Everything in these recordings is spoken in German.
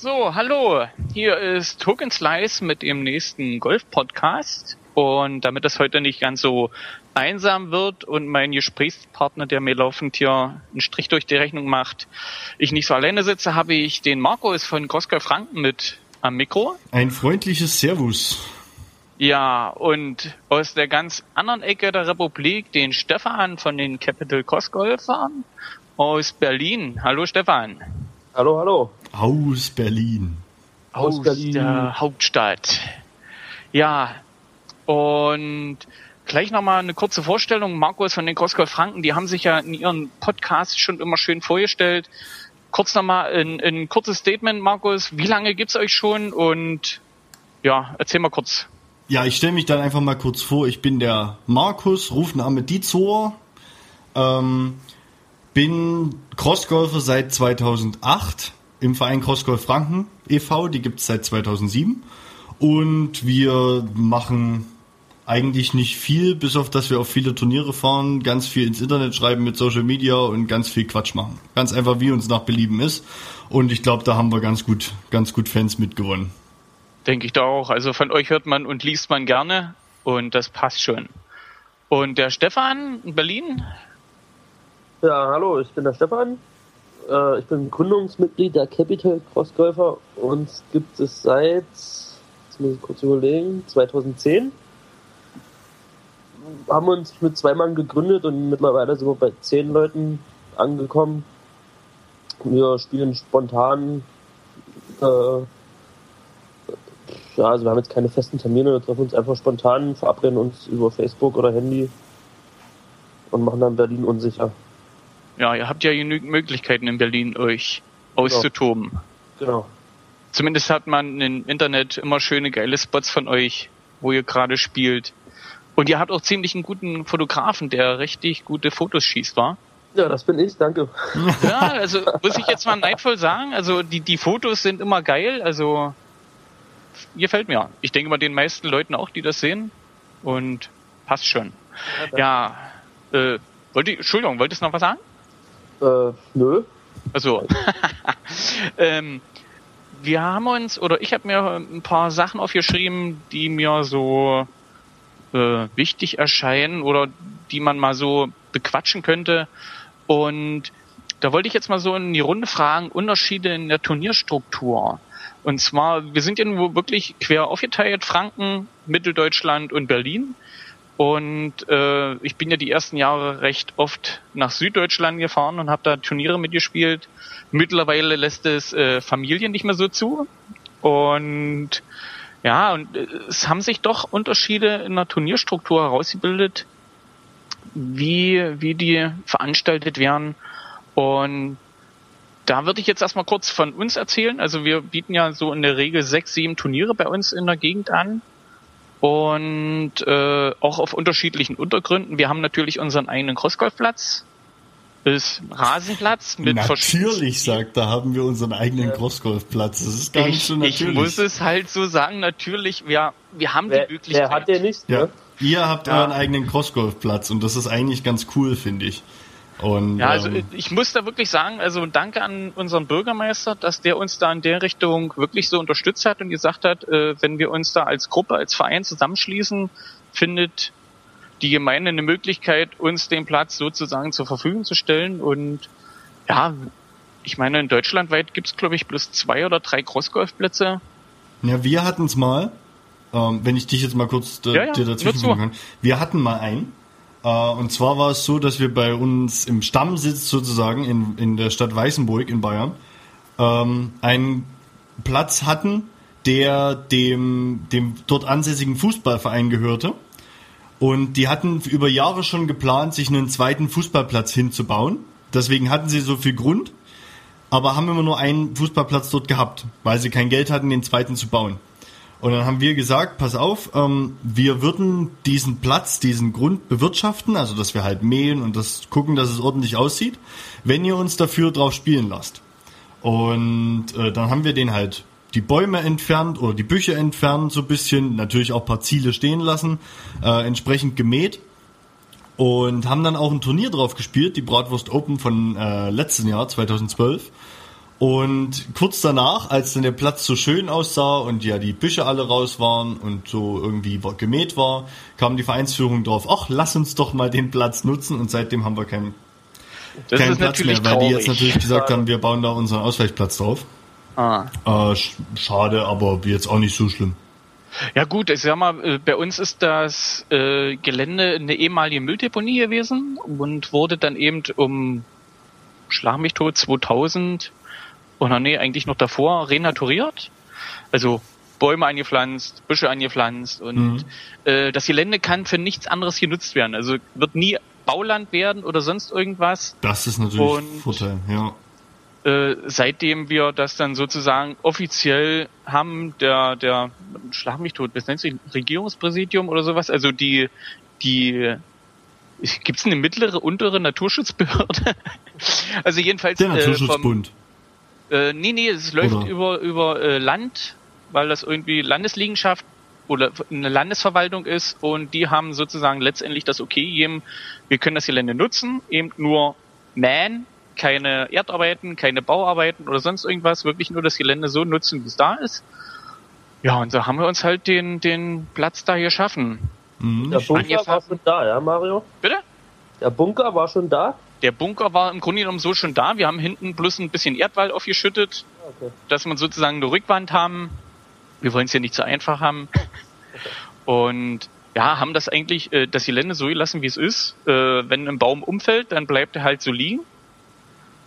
So, hallo. Hier ist Token Slice mit dem nächsten Golf-Podcast. Und damit das heute nicht ganz so einsam wird und mein Gesprächspartner, der mir laufend hier einen Strich durch die Rechnung macht, ich nicht so alleine sitze, habe ich den Markus von Crossgolf Franken mit am Mikro. Ein freundliches Servus. Ja, und aus der ganz anderen Ecke der Republik den Stefan von den Capital Crossgolfern aus Berlin. Hallo Stefan. Hallo, hallo. Aus Berlin. Aus, aus Berlin. der Hauptstadt. Ja, und gleich nochmal eine kurze Vorstellung. Markus von den Crossgolf Franken, die haben sich ja in ihren Podcasts schon immer schön vorgestellt. Kurz nochmal ein, ein kurzes Statement, Markus. Wie lange gibt's euch schon? Und ja, erzähl mal kurz. Ja, ich stelle mich dann einfach mal kurz vor. Ich bin der Markus, Rufname Dizor. Ähm, bin Crossgolfer seit 2008 im Verein Crossgolf Franken e.V., die gibt es seit 2007. Und wir machen eigentlich nicht viel, bis auf dass wir auf viele Turniere fahren, ganz viel ins Internet schreiben mit Social Media und ganz viel Quatsch machen. Ganz einfach, wie uns nach Belieben ist. Und ich glaube, da haben wir ganz gut, ganz gut Fans mitgewonnen. Denke ich da auch. Also von euch hört man und liest man gerne und das passt schon. Und der Stefan in Berlin, ja, hallo, ich bin der Stefan. Äh, ich bin Gründungsmitglied der Capital Crossgolfer und gibt es seit, jetzt muss ich kurz überlegen, 2010. Haben uns mit zwei Mann gegründet und mittlerweile sind wir bei zehn Leuten angekommen. Wir spielen spontan. Äh, ja, also wir haben jetzt keine festen Termine, wir treffen uns einfach spontan, verabreden uns über Facebook oder Handy und machen dann Berlin unsicher. Ja, ihr habt ja genügend Möglichkeiten in Berlin, euch auszutoben. Genau. Zumindest hat man im Internet immer schöne, geile Spots von euch, wo ihr gerade spielt. Und ihr habt auch ziemlich einen guten Fotografen, der richtig gute Fotos schießt, war? Ja, das bin ich, danke. Ja, also muss ich jetzt mal neidvoll sagen, also die, die Fotos sind immer geil, also gefällt mir. Ich denke mal den meisten Leuten auch, die das sehen. Und passt schon. Ja, ja äh, wollte Entschuldigung, wolltest du noch was sagen? Äh, nö. Also, ähm, wir haben uns, oder ich habe mir ein paar Sachen aufgeschrieben, die mir so äh, wichtig erscheinen oder die man mal so bequatschen könnte. Und da wollte ich jetzt mal so in die Runde fragen, Unterschiede in der Turnierstruktur. Und zwar, wir sind ja nur wirklich quer aufgeteilt, Franken, Mitteldeutschland und Berlin. Und äh, ich bin ja die ersten Jahre recht oft nach Süddeutschland gefahren und habe da Turniere mitgespielt. Mittlerweile lässt es äh, Familien nicht mehr so zu. Und ja, und äh, es haben sich doch Unterschiede in der Turnierstruktur herausgebildet, wie, wie die veranstaltet werden. Und da würde ich jetzt erstmal kurz von uns erzählen. Also wir bieten ja so in der Regel sechs, sieben Turniere bei uns in der Gegend an und äh, auch auf unterschiedlichen Untergründen. Wir haben natürlich unseren eigenen Crossgolfplatz, ist Rasenplatz mit Natürlich sagt, da haben wir unseren eigenen Crossgolfplatz. Das ist gar ich, nicht so natürlich. Ich muss es halt so sagen, natürlich, wir, wir haben wer, die Möglichkeit. Wer hat der nicht? Ja. Ne? Ihr habt ja. euren eigenen Crossgolfplatz und das ist eigentlich ganz cool, finde ich. Und, ja, also ähm, ich muss da wirklich sagen, also danke an unseren Bürgermeister, dass der uns da in der Richtung wirklich so unterstützt hat und gesagt hat, äh, wenn wir uns da als Gruppe, als Verein zusammenschließen, findet die Gemeinde eine Möglichkeit, uns den Platz sozusagen zur Verfügung zu stellen. Und ja, ich meine, in Deutschland weit gibt's glaube ich, bloß zwei oder drei Crossgolfplätze. Ja, wir hatten's mal, ähm, wenn ich dich jetzt mal kurz ja, ja, dir dazwischen kann. Wir hatten mal einen äh, und zwar war es so, dass wir bei uns im Stammsitz sozusagen in, in der Stadt Weißenburg in Bayern ähm, einen Platz hatten, der dem, dem dort ansässigen Fußballverein gehörte. Und die hatten über Jahre schon geplant, sich einen zweiten Fußballplatz hinzubauen. Deswegen hatten sie so viel Grund, aber haben immer nur einen Fußballplatz dort gehabt, weil sie kein Geld hatten, den zweiten zu bauen. Und dann haben wir gesagt, pass auf, ähm, wir würden diesen Platz, diesen Grund bewirtschaften, also dass wir halt mähen und das gucken, dass es ordentlich aussieht, wenn ihr uns dafür drauf spielen lasst. Und äh, dann haben wir den halt die Bäume entfernt oder die Büsche entfernt, so bisschen, natürlich auch paar Ziele stehen lassen, äh, entsprechend gemäht und haben dann auch ein Turnier drauf gespielt, die Bratwurst Open von äh, letzten Jahr, 2012. Und kurz danach, als dann der Platz so schön aussah und ja die Büsche alle raus waren und so irgendwie gemäht war, kam die Vereinsführung drauf, ach, lass uns doch mal den Platz nutzen und seitdem haben wir keinen, Das keinen ist Platz mehr, weil traurig. die jetzt natürlich gesagt haben, wir bauen da unseren Ausweichplatz drauf. Ah. Äh, sch- schade, aber jetzt auch nicht so schlimm. Ja gut, ich sag mal, äh, bei uns ist das äh, Gelände eine ehemalige Mülldeponie gewesen und wurde dann eben um Schlag mich tot 2000 oder nee, eigentlich noch davor renaturiert. Also Bäume angepflanzt, Büsche angepflanzt und Mhm. äh, das Gelände kann für nichts anderes genutzt werden. Also wird nie Bauland werden oder sonst irgendwas. Das ist natürlich Und- Vorteil, ja. Äh, seitdem wir das dann sozusagen offiziell haben, der, der, schlag mich tot, was nennt sich, Regierungspräsidium oder sowas, also die, die, gibt's eine mittlere, untere Naturschutzbehörde? also jedenfalls, Der äh, vom, Naturschutzbund. Äh, nee, nee, es läuft Oder? über, über äh, Land, weil das irgendwie Landesliegenschaft oder eine Landesverwaltung ist und die haben sozusagen letztendlich das Okay gegeben, wir können das Gelände nutzen, eben nur mähen, keine Erdarbeiten, keine Bauarbeiten oder sonst irgendwas, wirklich nur das Gelände so nutzen, wie es da ist. Ja, und so haben wir uns halt den, den Platz da geschaffen. Mhm. Der Bunker angefangen- war schon da, ja, Mario? Bitte? Der Bunker war schon da? Der Bunker war im Grunde genommen so schon da. Wir haben hinten bloß ein bisschen Erdwall aufgeschüttet, Okay. dass man sozusagen eine Rückwand haben. Wir wollen es ja nicht so einfach haben. Und ja, haben das eigentlich, äh, das Gelände so gelassen, wie es ist. Äh, wenn ein Baum umfällt, dann bleibt er halt so liegen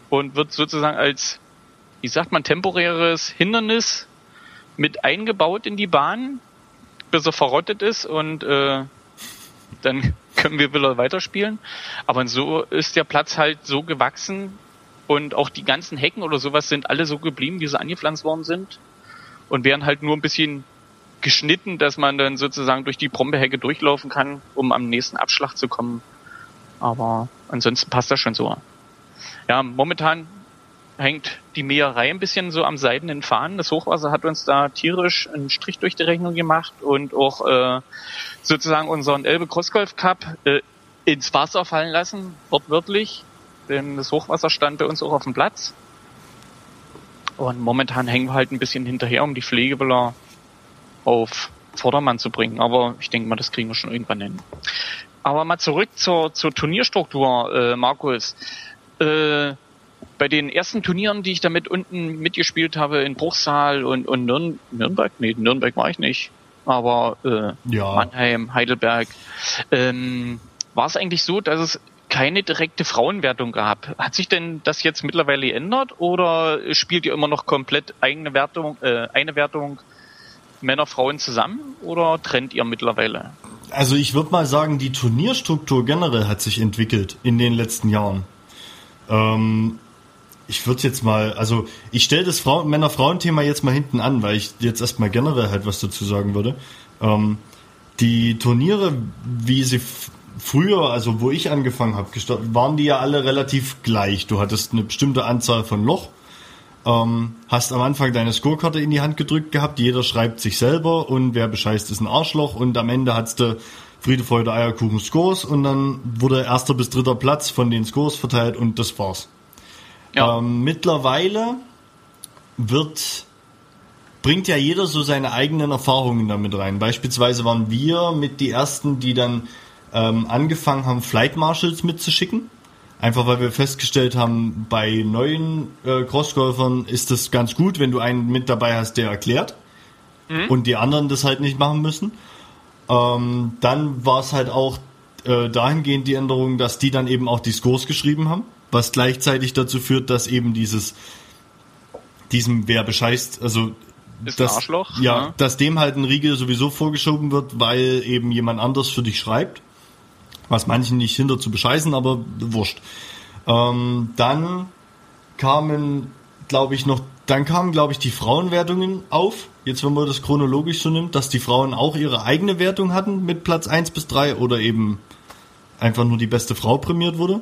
und wird sozusagen als, wie sagt man, temporäres Hindernis mit eingebaut in die Bahn, bis er verrottet ist und äh, dann können wir wieder weiterspielen. Aber so ist der Platz halt so gewachsen und auch die ganzen Hecken oder sowas sind alle so geblieben, wie sie angepflanzt worden sind und werden halt nur ein bisschen geschnitten, dass man dann sozusagen durch die Brombeerhecke durchlaufen kann, um am nächsten Abschlag zu kommen. Aber ansonsten passt das schon so. Ja, momentan hängt die Mäherei ein bisschen so am seidenen Faden. Das Hochwasser hat uns da tierisch einen Strich durch die Rechnung gemacht und auch äh, sozusagen unseren Elbe Crossgolf Cup äh, ins Wasser fallen lassen, wortwörtlich. Denn das Hochwasser stand bei uns auch auf dem Platz. Und momentan hängen wir halt ein bisschen hinterher, um die Pflege wieder auf Vordermann zu bringen. Aber ich denke mal, das kriegen wir schon irgendwann hin. Aber mal zurück zur, zur Turnierstruktur, äh, Markus. Äh, bei den ersten Turnieren, die ich damit unten mitgespielt habe, in Bruchsal und, und Nürn Nürnberg, nee, Nürnberg war ich nicht, aber äh, Ja. Mannheim, Heidelberg, ähm, war es eigentlich so, dass es keine direkte Frauenwertung gab. Hat sich denn das jetzt mittlerweile geändert oder spielt ihr immer noch komplett eigene Wertung, äh, eine Wertung Männer, Frauen zusammen oder trennt ihr mittlerweile? Also ich würde mal sagen, die Turnierstruktur generell hat sich entwickelt in den letzten Jahren. Ähm, ich würde jetzt mal, also ich stelle das Frau Männer-Frauen-Thema jetzt mal hinten an, weil ich jetzt erstmal generell halt was dazu sagen würde. Ähm, die Turniere, wie sie früher, also wo ich angefangen habe, waren die ja alle relativ gleich. Du hattest eine bestimmte Anzahl von Loch, ähm, hast am Anfang deine Scorekarte in die Hand gedrückt gehabt, jeder schreibt sich selber und wer bescheißt ist ein Arschloch und am Ende hat's du Friede, Freude, Eierkuchen, Scores und dann wurde erster bis dritter Platz von den Scores verteilt und das war's. Ja. Ähm, mittlerweile wird bringt ja jeder so seine eigenen Erfahrungen damit rein. Beispielsweise waren wir mit die ersten, die dann ähm, angefangen haben, Flight Marshals mitzuschicken. Einfach weil wir festgestellt haben, bei neuen äh, Crossgolfern ist es ganz gut, wenn du einen mit dabei hast, der erklärt und die anderen das halt nicht machen müssen. Ähm, dann war es halt auch äh, dahingehend die Änderung, dass die dann eben auch die Scores geschrieben haben, was gleichzeitig dazu führt, dass eben dieses diesem wer bescheißt, also Ist dass, Arschloch, ja, ja. dass dem halt ein Riegel sowieso vorgeschoben wird, weil eben jemand anders für dich schreibt. Was manchen nicht hindert zu bescheißen, aber wurscht. Ähm, dann kamen, glaube ich, noch, dann kamen, glaube ich, die Frauenwertungen auf. Jetzt, wenn man das chronologisch so nimmt, dass die Frauen auch ihre eigene Wertung hatten mit Platz 1 bis 3 oder eben einfach nur die beste Frau prämiert wurde.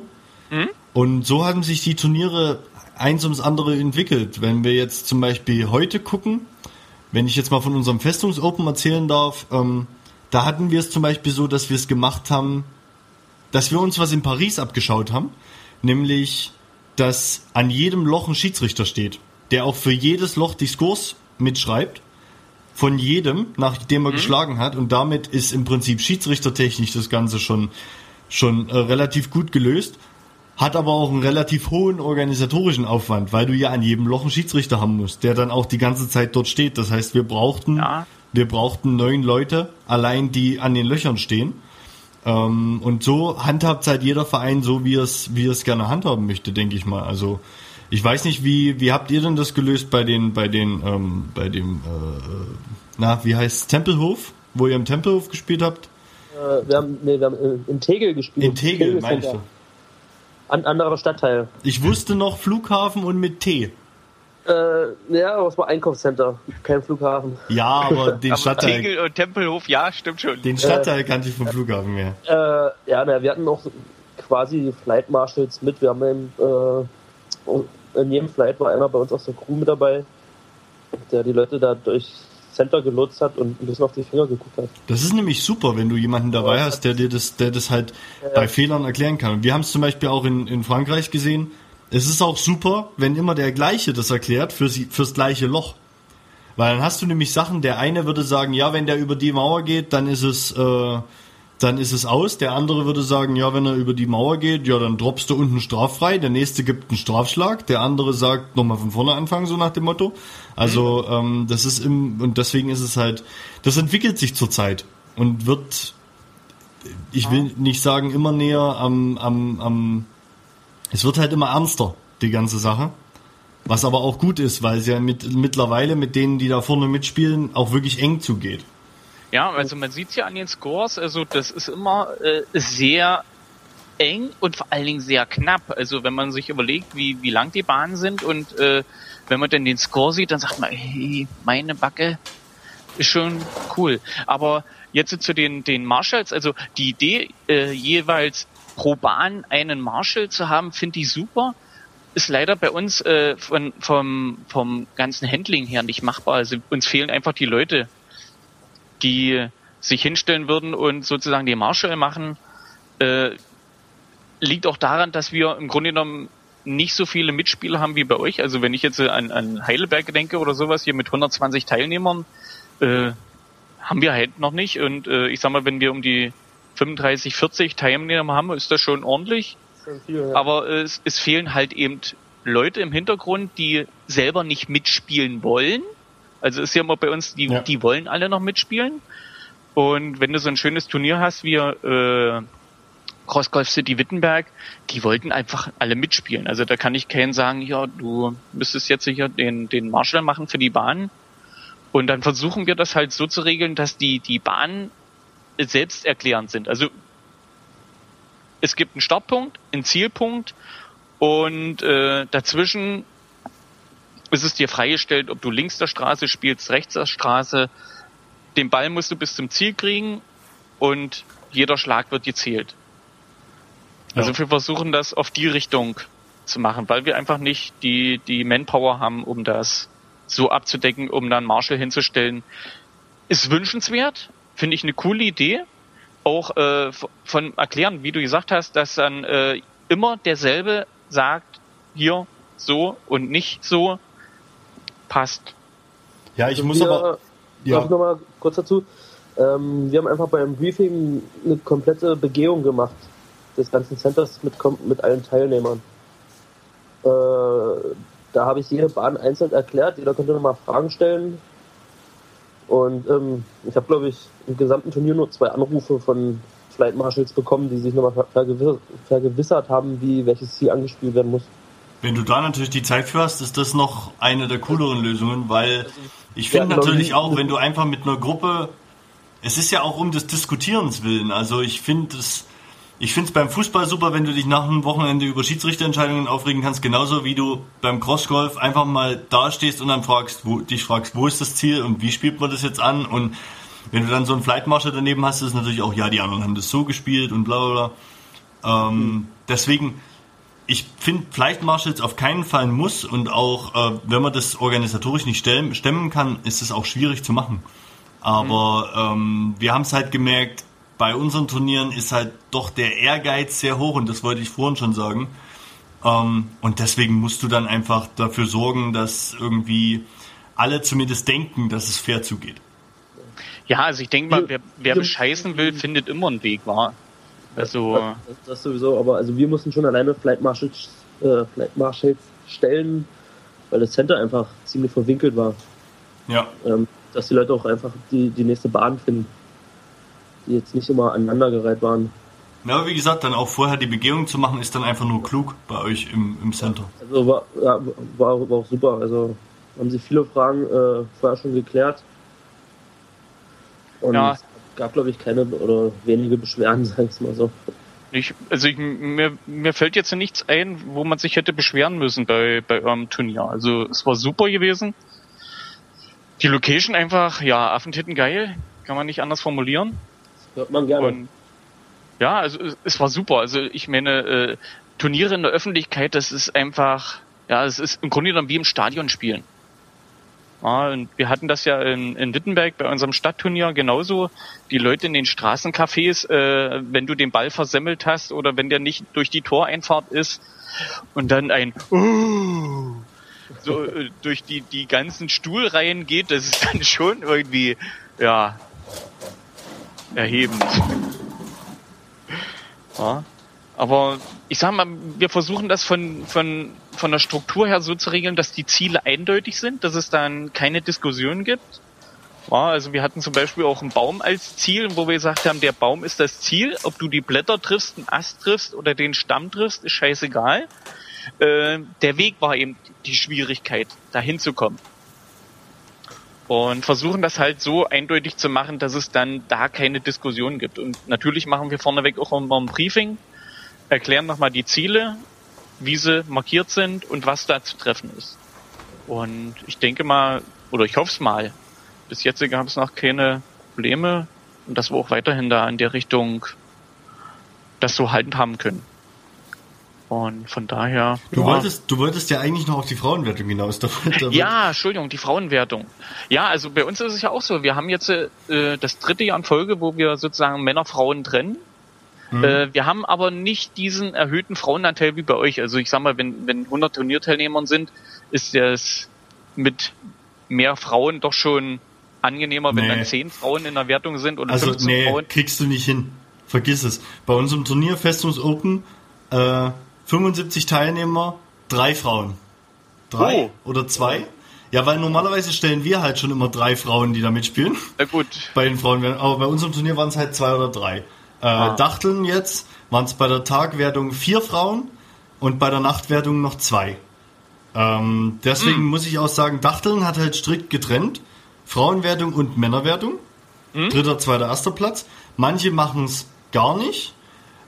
Und so haben sich die Turniere eins ums andere entwickelt. Wenn wir jetzt zum Beispiel heute gucken, wenn ich jetzt mal von unserem Festungs-Open erzählen darf, ähm, da hatten wir es zum Beispiel so, dass wir es gemacht haben, dass wir uns was in Paris abgeschaut haben, nämlich, dass an jedem Loch ein Schiedsrichter steht. der auch für jedes Loch die Scores mitschreibt. Von jedem, nachdem er mhm. geschlagen hat. Und damit ist im Prinzip schiedsrichtertechnisch das Ganze schon, schon äh, relativ gut gelöst. Hat aber auch einen relativ hohen organisatorischen Aufwand, weil du ja an jedem Loch einen Schiedsrichter haben musst, der dann auch die ganze Zeit dort steht. Das heißt, wir brauchten, ja. wir brauchten neun Leute, allein die an den Löchern stehen. Ähm, und so handhabt halt jeder Verein so, wie es, wie es gerne handhaben möchte, denke ich mal. Also ich weiß nicht, wie, wie habt ihr denn das gelöst bei den, bei den, ähm, bei dem, äh, na, wie heißt Tempelhof, wo ihr im Tempelhof gespielt habt? Äh, wir haben, nee, wir haben in Tegel gespielt. In Tegel, Tegel meinst du? An anderer Stadtteil. Ich wusste noch Flughafen und mit T. Äh, ja, aber es war Einkaufscenter, kein Flughafen. Ja, aber den aber Stadtteil. Tegel und Tempelhof, ja, stimmt schon. Den Stadtteil äh, kannte ich vom Flughafen mehr. Äh, ja, na, wir hatten auch quasi Flight Marshals mit. Wir haben im, äh, in jedem Flight war einer bei uns aus der Crew mit dabei, der die Leute da durch Center gelotst hat und ein bisschen auf die Finger geguckt hat. Das ist nämlich super, wenn du jemanden dabei ja, hast, der dir das, der das halt ja, bei Fehlern erklären kann. wir haben es zum Beispiel auch in, in Frankreich gesehen. Es ist auch super, wenn immer der gleiche das erklärt für sie, fürs gleiche Loch. Weil dann hast du nämlich Sachen, der eine würde sagen, ja, wenn der über die Mauer geht, dann ist es äh, dann ist es aus. Der andere würde sagen, ja, wenn er über die Mauer geht, ja, dann droppst du unten straffrei. Der nächste gibt einen Strafschlag. Der andere sagt, nochmal von vorne anfangen, so nach dem Motto. Also, ähm, das ist im, und deswegen ist es halt, das entwickelt sich zurzeit und wird, ich will nicht sagen, immer näher am, am, am, es wird halt immer ernster, die ganze Sache. Was aber auch gut ist, weil es ja mit, mittlerweile mit denen, die da vorne mitspielen, auch wirklich eng zugeht. Ja, also man sieht ja an den Scores, also das ist immer äh, sehr eng und vor allen Dingen sehr knapp. Also wenn man sich überlegt, wie, wie lang die Bahnen sind und äh, wenn man dann den Score sieht, dann sagt man, hey, meine Backe ist schon cool. Aber jetzt zu den, den Marshalls, also die Idee, äh, jeweils pro Bahn einen Marshall zu haben, finde ich super. Ist leider bei uns äh, von, vom, vom ganzen Handling her nicht machbar. Also uns fehlen einfach die Leute, die sich hinstellen würden und sozusagen die Marshall machen, äh, liegt auch daran, dass wir im Grunde genommen nicht so viele Mitspieler haben wie bei euch. Also wenn ich jetzt an, an Heidelberg denke oder sowas hier mit 120 Teilnehmern, äh, haben wir halt noch nicht. Und äh, ich sag mal, wenn wir um die 35, 40 Teilnehmer haben, ist das schon ordentlich. Viel, ja. Aber es, es fehlen halt eben Leute im Hintergrund, die selber nicht mitspielen wollen also ist ja immer bei uns, die, ja. die wollen alle noch mitspielen. Und wenn du so ein schönes Turnier hast wie äh, Cross Golf City Wittenberg, die wollten einfach alle mitspielen. Also da kann ich keinen sagen, ja, du müsstest jetzt sicher den, den Marshall machen für die Bahn. Und dann versuchen wir das halt so zu regeln, dass die, die Bahnen selbsterklärend sind. Also es gibt einen Startpunkt, einen Zielpunkt und äh, dazwischen ist es dir freigestellt, ob du links der Straße spielst, rechts der Straße. Den Ball musst du bis zum Ziel kriegen und jeder Schlag wird gezählt. Also ja. wir versuchen das auf die Richtung zu machen, weil wir einfach nicht die, die Manpower haben, um das so abzudecken, um dann Marshall hinzustellen. Ist wünschenswert, finde ich eine coole Idee. Auch äh, von erklären, wie du gesagt hast, dass dann äh, immer derselbe sagt, hier so und nicht so passt. Ja, ich also muss wir, aber. Ja. Noch mal kurz dazu. Ähm, wir haben einfach beim Briefing eine komplette Begehung gemacht des ganzen Centers mit, mit allen Teilnehmern. Äh, da habe ich jede Bahn einzeln erklärt, jeder konnte nochmal Fragen stellen. Und ähm, ich habe, glaube ich, im gesamten Turnier nur zwei Anrufe von Flight Marshals bekommen, die sich nochmal vergewissert haben, wie welches Ziel angespielt werden muss. Wenn du da natürlich die Zeit für hast, ist das noch eine der cooleren Lösungen, weil ich finde natürlich auch, wenn du einfach mit einer Gruppe, es ist ja auch um des Diskutierens willen. Also ich finde es, ich finde es beim Fußball super, wenn du dich nach einem Wochenende über Schiedsrichterentscheidungen aufregen kannst, genauso wie du beim Crossgolf einfach mal dastehst und dann fragst, wo, dich fragst, wo ist das Ziel und wie spielt man das jetzt an und wenn du dann so einen Flightmarscher daneben hast, ist es natürlich auch, ja, die anderen haben das so gespielt und bla bla bla. Ähm, mhm. Deswegen, ich finde Flight Marshals auf keinen Fall ein Muss und auch äh, wenn man das organisatorisch nicht stemmen, stemmen kann, ist es auch schwierig zu machen. Aber mhm. ähm, wir haben es halt gemerkt, bei unseren Turnieren ist halt doch der Ehrgeiz sehr hoch und das wollte ich vorhin schon sagen. Ähm, und deswegen musst du dann einfach dafür sorgen, dass irgendwie alle zumindest denken, dass es fair zugeht. Ja, also ich denke mal, wer, wer bescheißen will, findet immer einen Weg, war. Also. Das, das, sowieso, aber also wir mussten schon alleine Flight Marshals, äh, Flight Marshals stellen, weil das Center einfach ziemlich verwinkelt war. Ja. Ähm, dass die Leute auch einfach die, die nächste Bahn finden, die jetzt nicht immer aneinandergereiht waren. Ja, aber wie gesagt, dann auch vorher die Begehung zu machen, ist dann einfach nur klug bei euch im, im Center. Also war, ja, war, war auch super. Also haben sich viele Fragen äh, vorher schon geklärt. Und ja. Gab, glaube ich, keine oder wenige Beschwerden, sag ich mal so. Ich, also ich, mir, mir fällt jetzt nichts ein, wo man sich hätte beschweren müssen bei, bei eurem Turnier. Also es war super gewesen. Die Location einfach, ja, Affentitten geil, kann man nicht anders formulieren. Hört man gerne. Und, ja, also es, es, war super. Also ich meine, äh, Turniere in der Öffentlichkeit, das ist einfach, ja, es ist im Grunde genommen wie im Stadion spielen. Ja, und wir hatten das ja in, in Wittenberg bei unserem Stadtturnier genauso. Die Leute in den Straßencafés, äh, wenn du den Ball versemmelt hast oder wenn der nicht durch die Toreinfahrt ist und dann ein uh, so äh, durch die, die ganzen Stuhlreihen geht, das ist dann schon irgendwie, ja, erhebend. Ja. Aber ich sag mal, wir versuchen das von, von, von der Struktur her so zu regeln, dass die Ziele eindeutig sind, dass es dann keine Diskussion gibt. Ja, also wir hatten zum Beispiel auch einen Baum als Ziel, wo wir gesagt haben, der Baum ist das Ziel. Ob du die Blätter triffst, einen Ast triffst oder den Stamm triffst, ist scheißegal. Äh, der Weg war eben die Schwierigkeit, dahin zu kommen. Und versuchen das halt so eindeutig zu machen, dass es dann da keine Diskussion gibt. Und natürlich machen wir vorneweg auch immer ein Briefing, erklären nochmal die Ziele, wie sie markiert sind und was da zu treffen ist. Und ich denke mal, oder ich hoffe es mal, bis jetzt gab es noch keine Probleme und dass wir auch weiterhin da in der Richtung das so halten haben können. Und von daher. Du ja. wolltest, du wolltest ja eigentlich noch auf die Frauenwertung hinaus. Ja, Entschuldigung, die Frauenwertung. Ja, also bei uns ist es ja auch so. Wir haben jetzt äh, das dritte Jahr in Folge, wo wir sozusagen Männer, Frauen trennen. Mhm. Äh, wir haben aber nicht diesen erhöhten Frauenanteil wie bei euch. Also ich sag mal, wenn, wenn 100 Turnierteilnehmern sind, ist es mit mehr Frauen doch schon angenehmer, wenn nee. dann 10 Frauen in der Wertung sind oder also, 15 nee, Frauen. kriegst du nicht hin. Vergiss es. Bei unserem Turnier Festungs Open äh, 75 Teilnehmer, drei Frauen. Drei oh. oder zwei? Ja, weil normalerweise stellen wir halt schon immer drei Frauen, die da mitspielen. Na gut. Bei den Frauen, aber bei unserem Turnier waren es halt zwei oder drei. Äh, ah. Dachteln jetzt waren es bei der Tagwertung vier Frauen und bei der Nachtwertung noch zwei. Ähm, deswegen mm. muss ich auch sagen, Dachteln hat halt strikt getrennt. Frauenwertung und Männerwertung. Mm. Dritter, zweiter, erster Platz. Manche machen es gar nicht.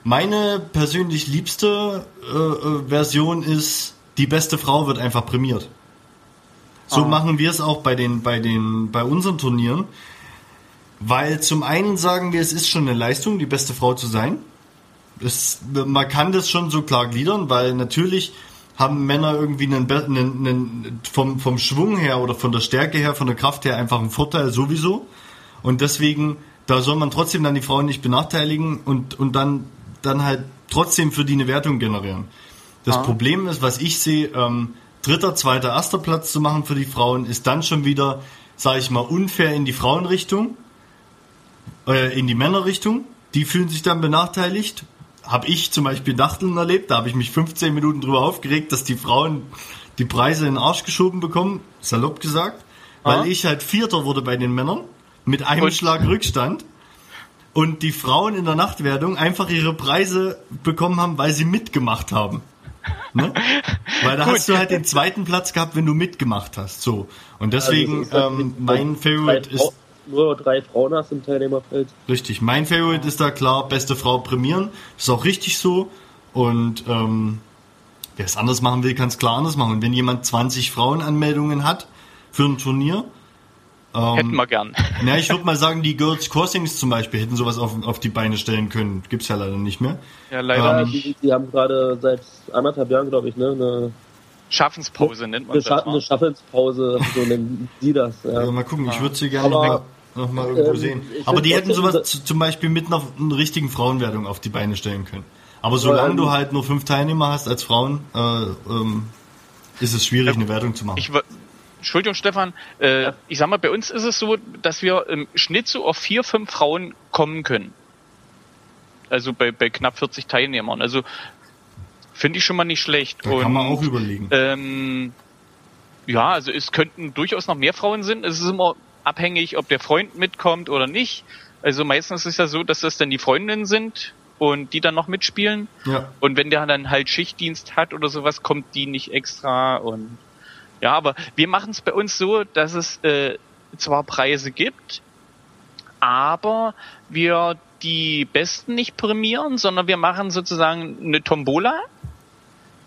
Meine persönlich liebste äh, äh, Version ist, die beste Frau wird einfach prämiert. So ah. machen wir es auch bei den, bei den, bei unseren Turnieren. Weil zum einen sagen wir, es ist schon eine Leistung, die beste Frau zu sein. Es, man kann das schon so klar gliedern, weil natürlich haben Männer irgendwie einen, einen, einen, vom, vom Schwung her oder von der Stärke her, von der Kraft her einfach einen Vorteil sowieso. Und deswegen, da soll man trotzdem dann die Frauen nicht benachteiligen und, und dann, dann halt trotzdem für die eine Wertung generieren. Das ah. Problem ist, was ich sehe, ähm, dritter, zweiter, erster Platz zu machen für die Frauen, ist dann schon wieder, sage ich mal, unfair in die Frauenrichtung äh, in die Männerrichtung. Die fühlen sich dann benachteiligt. Habe ich zum Beispiel Dachteln erlebt, da habe ich mich 15 Minuten drüber aufgeregt, dass die Frauen die Preise in den Arsch geschoben bekommen, salopp gesagt, weil ah. ich halt Vierter wurde bei den Männern mit einem und? Schlag Rückstand und die Frauen in der Nachtwertung einfach ihre Preise bekommen haben, weil sie mitgemacht haben. Ne? Weil da hast du halt den zweiten Platz gehabt, wenn du mitgemacht hast. So. Und deswegen, also ähm, mein Favorite ist nur drei Frauen hast im Teilnehmerfeld. Richtig, mein Favorite ist da klar, beste Frau prämieren. Ist auch richtig so. Und ähm, wer es anders machen will, kann es klar anders machen. Und wenn jemand 20 Frauenanmeldungen hat für ein Turnier, ähm, hätten wir gern. Na, ich würde mal sagen, die Girls Crossings zum Beispiel hätten sowas auf, auf die Beine stellen können. Gibt's ja leider nicht mehr. Ja, leider ähm, nicht. Die, die haben gerade seit anderthalb Jahren, glaube ich, ne, eine Schaffenspause nennt man das. Eine Schaffenspause, so nennen die das. Ja. Also mal gucken, ich würde sie gerne noch mal, noch mal irgendwo ähm, sehen. Aber die hätten sowas zum Beispiel mit einer, einer richtigen Frauenwertung auf die Beine stellen können. Aber solange Ähm, du halt nur fünf Teilnehmer hast als Frauen, äh, ähm, ist es schwierig, eine Wertung zu machen. Ich, Entschuldigung, Stefan. Äh, Ich sag mal, bei uns ist es so, dass wir im Schnitt so auf vier, fünf Frauen kommen können. Also bei, bei knapp 40 Teilnehmern. Also finde ich schon mal nicht schlecht. da kann man auch überlegen. Ähm, ja, also es könnten durchaus noch mehr Frauen sein. Es ist immer abhängig, ob der Freund mitkommt oder nicht. Also meistens ist es ja so, dass das dann die Freundinnen sind und die dann noch mitspielen. ja. Und wenn der dann halt Schichtdienst hat oder sowas, kommt die nicht extra und ja, aber wir machen es bei uns so, dass es äh, zwar Preise gibt, aber wir die Besten nicht prämieren, sondern wir machen sozusagen eine Tombola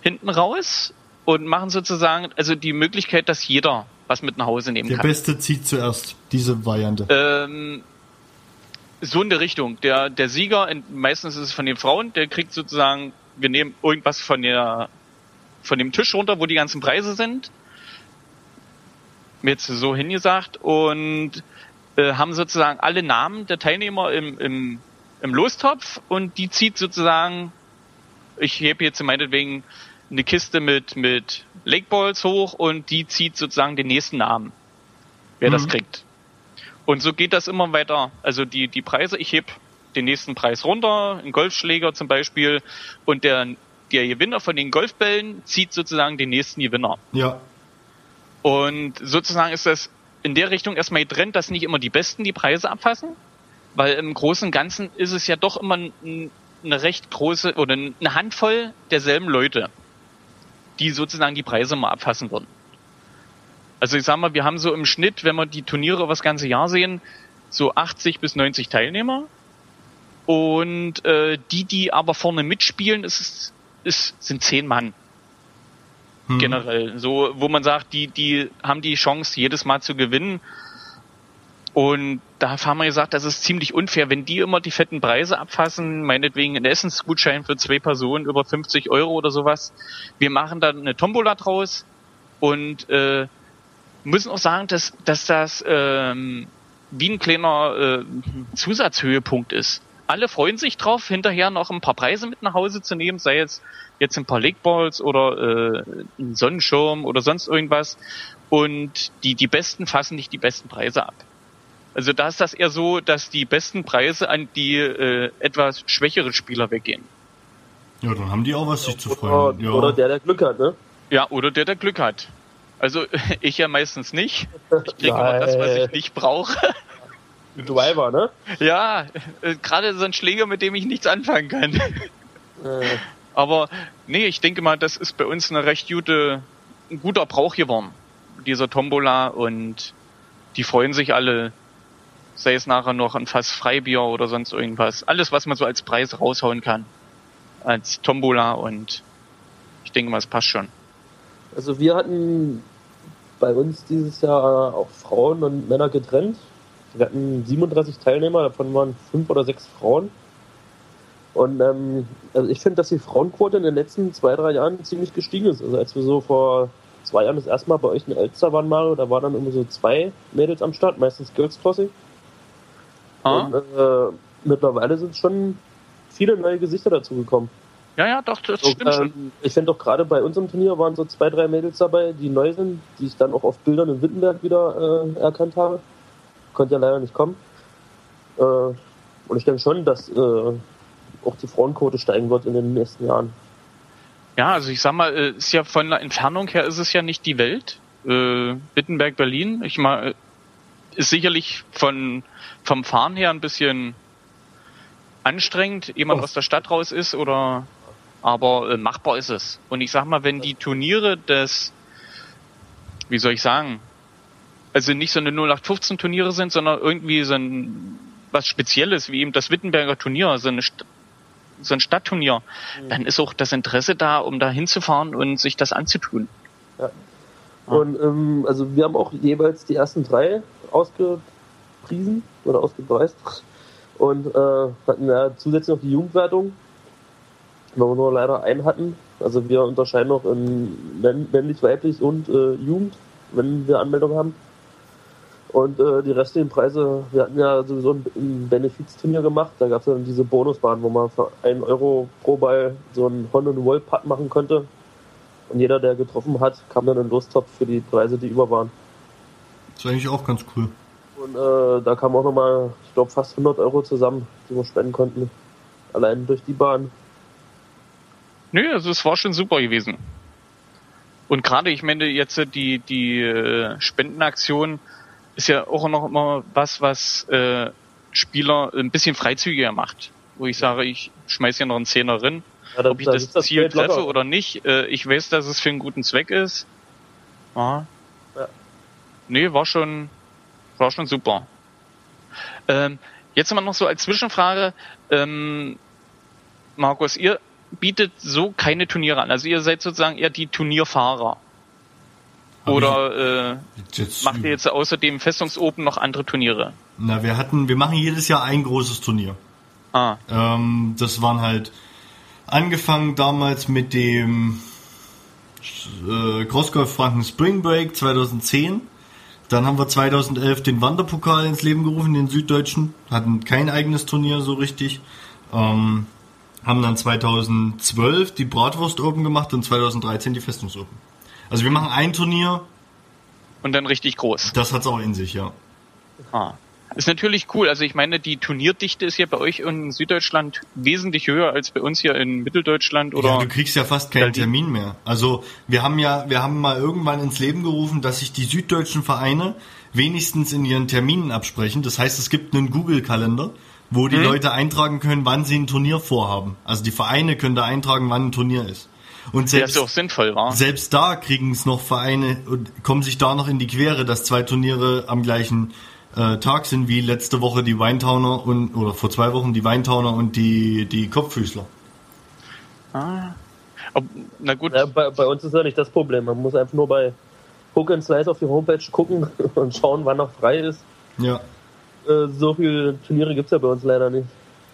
hinten raus und machen sozusagen also die Möglichkeit, dass jeder was mit nach Hause nehmen Der kann. Beste zieht zuerst diese Variante. Ähm, so in der Richtung. Der, der Sieger, meistens ist es von den Frauen, der kriegt sozusagen, wir nehmen irgendwas von der, von dem Tisch runter, wo die ganzen Preise sind. Mir Jetzt so hingesagt und äh, haben sozusagen alle Namen der Teilnehmer im, im, im Lostopf und die zieht sozusagen, ich hebe jetzt meinetwegen eine Kiste mit, mit Lakeballs hoch und die zieht sozusagen den nächsten Namen, wer das Mhm. kriegt. Und so geht das immer weiter. Also die, die Preise, ich heb den nächsten Preis runter, einen Golfschläger zum Beispiel, und der, der Gewinner von den Golfbällen zieht sozusagen den nächsten Gewinner. ja. Und sozusagen ist das in der Richtung erstmal getrennt, dass nicht immer die Besten die Preise abfassen, weil im Großen und Ganzen ist es ja doch immer ein, eine recht große oder eine Handvoll derselben Leute, die sozusagen die Preise mal abfassen würden. Also ich sag mal, wir haben so im Schnitt, wenn wir die Turniere über das ganze Jahr sehen, so 80 bis 90 Teilnehmer. Und äh, die, die aber vorne mitspielen, ist, ist, sind zehn Mann Hm. generell. So, wo man sagt, die, die haben die Chance, jedes Mal zu gewinnen. Und da haben wir gesagt, das ist ziemlich unfair, wenn die immer die fetten Preise abfassen, meinetwegen ein Essensgutschein für zwei Personen über 50 Euro oder sowas. Wir machen dann eine Tombola draus und äh, müssen auch sagen, dass, dass das ähm, wie ein kleiner äh, Zusatzhöhepunkt ist. Alle freuen sich drauf, hinterher noch ein paar Preise mit nach Hause zu nehmen, sei es jetzt ein paar Legballs oder äh, ein Sonnenschirm oder sonst irgendwas. Und die, die Besten fassen nicht die besten Preise ab. Also da ist das eher so, dass die besten Preise an die äh, etwas schwächeren Spieler weggehen. Ja, dann haben die auch was sich zu Oder, freuen. Ja. oder der, der Glück hat, ne? Ja, oder der, der Glück hat. Also ich ja meistens nicht. Ich kriege immer das, was ich nicht brauche. Driver, ne? Ja, äh, gerade so ein Schläger, mit dem ich nichts anfangen kann. Äh, Aber nee, ich denke mal, das ist bei uns eine recht gute, ein guter Brauch geworden, dieser Tombola und die freuen sich alle, sei es nachher noch ein Fass Freibier oder sonst irgendwas. Alles, was man so als Preis raushauen kann. Als Tombola und ich denke mal, es passt schon. Also wir hatten bei uns dieses Jahr auch Frauen und Männer getrennt. Wir hatten 37 Teilnehmer, davon waren fünf oder sechs Frauen. Und ähm, also ich finde, dass die Frauenquote in den letzten zwei, drei Jahren ziemlich gestiegen ist. Also als wir so vor zwei Jahren das erste Mal bei euch in Elster waren, Mario, da waren dann immer so zwei Mädels am Start, meistens Girls Crossing. Ah? Und äh, mittlerweile sind schon viele neue Gesichter dazugekommen. Ja, ja, doch, das So, stimmt schon. ähm, ich finde auch gerade bei unserem Turnier waren so zwei, drei Mädels dabei, die neu sind, die ich dann auch auf Bildern in Wittenberg wieder äh, erkannt habe. Konnte ja leider nicht kommen. Äh, und ich denke schon, dass äh, auch die Frauenquote steigen wird in den nächsten Jahren. Ja, also ich sag mal, äh, ist ja von der Entfernung her ist es ja nicht die Welt. Äh, Wittenberg, Berlin. Ich mal, ist sicherlich von vom Fahren her ein bisschen anstrengend, jemand Oh. aus der Stadt raus ist oder aber äh, machbar ist es. Und ich sag mal, wenn die Turniere des wie soll ich sagen, also nicht so eine 0815 Turniere sind, sondern irgendwie so ein was Spezielles, wie eben das Wittenberger Turnier, so eine St so ein Stadtturnier, dann ist auch das Interesse da, um da hinzufahren und sich das anzutun. Ah. Und ähm, also wir haben auch jeweils die ersten drei ausgepriesen oder ausgepreist und äh, hatten ja zusätzlich noch die Jugendwertung, weil wir nur leider einen hatten. Also wir unterscheiden noch in männ- männlich, weiblich und äh, Jugend, wenn wir Anmeldung haben. Und äh, die restlichen Preise, wir hatten ja sowieso ein, ein Benefizturnier gemacht, da gab es dann diese Bonusbahn, wo man für einen Euro pro Ball so einen Hon- und Wall-Putt machen konnte. Und jeder, der getroffen hat, kam dann in den Lostopf für die Preise, die über waren. Das ist eigentlich auch ganz cool. Und äh, da kam auch nochmal, ich glaube, fast 100 Euro zusammen, die wir spenden konnten. Allein durch die Bahn. Nö, also es war schon super gewesen. Und gerade, ich meine, jetzt äh, die, die äh, Spendenaktion ist ja auch noch immer was, was äh, Spieler ein bisschen freizügiger macht. Wo ich sage, ich schmeiß hier noch einen Zehner rein. Ja, da- Ob ich da das das Ziel treffe oder nicht, äh, ich weiß, dass es für einen guten Zweck ist. Ja. Nee, war schon, war schon super. Ähm, jetzt mal noch so als Zwischenfrage, ähm, Markus, ihr bietet so keine Turniere an. Also ihr seid sozusagen eher die Turnierfahrer. Oder äh, macht ihr jetzt außerdem Festungsopen noch andere Turniere? Na, wir hatten, wir machen jedes Jahr ein großes Turnier. Ah, Ähm, das waren halt angefangen damals mit dem äh, Crossgolf Franken Spring Break 2010. Dann haben wir 2011 den Wanderpokal ins Leben gerufen, den Süddeutschen. Hatten kein eigenes Turnier so richtig. Ähm, haben dann 2012 die Bratwurst Open gemacht und 2013 die Festungs Open. Also wir machen ein Turnier, und dann richtig groß. das hat's auch in sich, ja. Ah. Ist natürlich cool. Also ich meine, die Turnierdichte ist ja bei euch in Süddeutschland wesentlich höher als bei uns hier in Mitteldeutschland oder ja, du kriegst ja fast keinen. Termin mehr. Also wir haben ja, wir haben mal irgendwann ins Leben gerufen, dass sich die süddeutschen Vereine wenigstens in ihren Terminen absprechen. Das heißt, es gibt einen Google-Kalender, wo die Leute eintragen können, wann sie ein Turnier vorhaben. Also die Vereine können da eintragen, wann ein Turnier ist. Und ist selbst, ja auch sinnvoll, war. selbst da kriegen es noch Vereine und kommen sich da noch in die Quere, dass zwei Turniere am gleichen äh, Tag sind wie letzte Woche die Weintowner und oder vor zwei Wochen die Weintowner und die die Kopffüßler. Ah. Ob, na gut, Ja, bei, bei uns ist ja nicht das Problem. Man muss einfach nur bei Hook and Slice auf die Homepage gucken und schauen, wann noch frei ist. Ja. Äh, so viele Turniere gibt's ja bei uns leider nicht.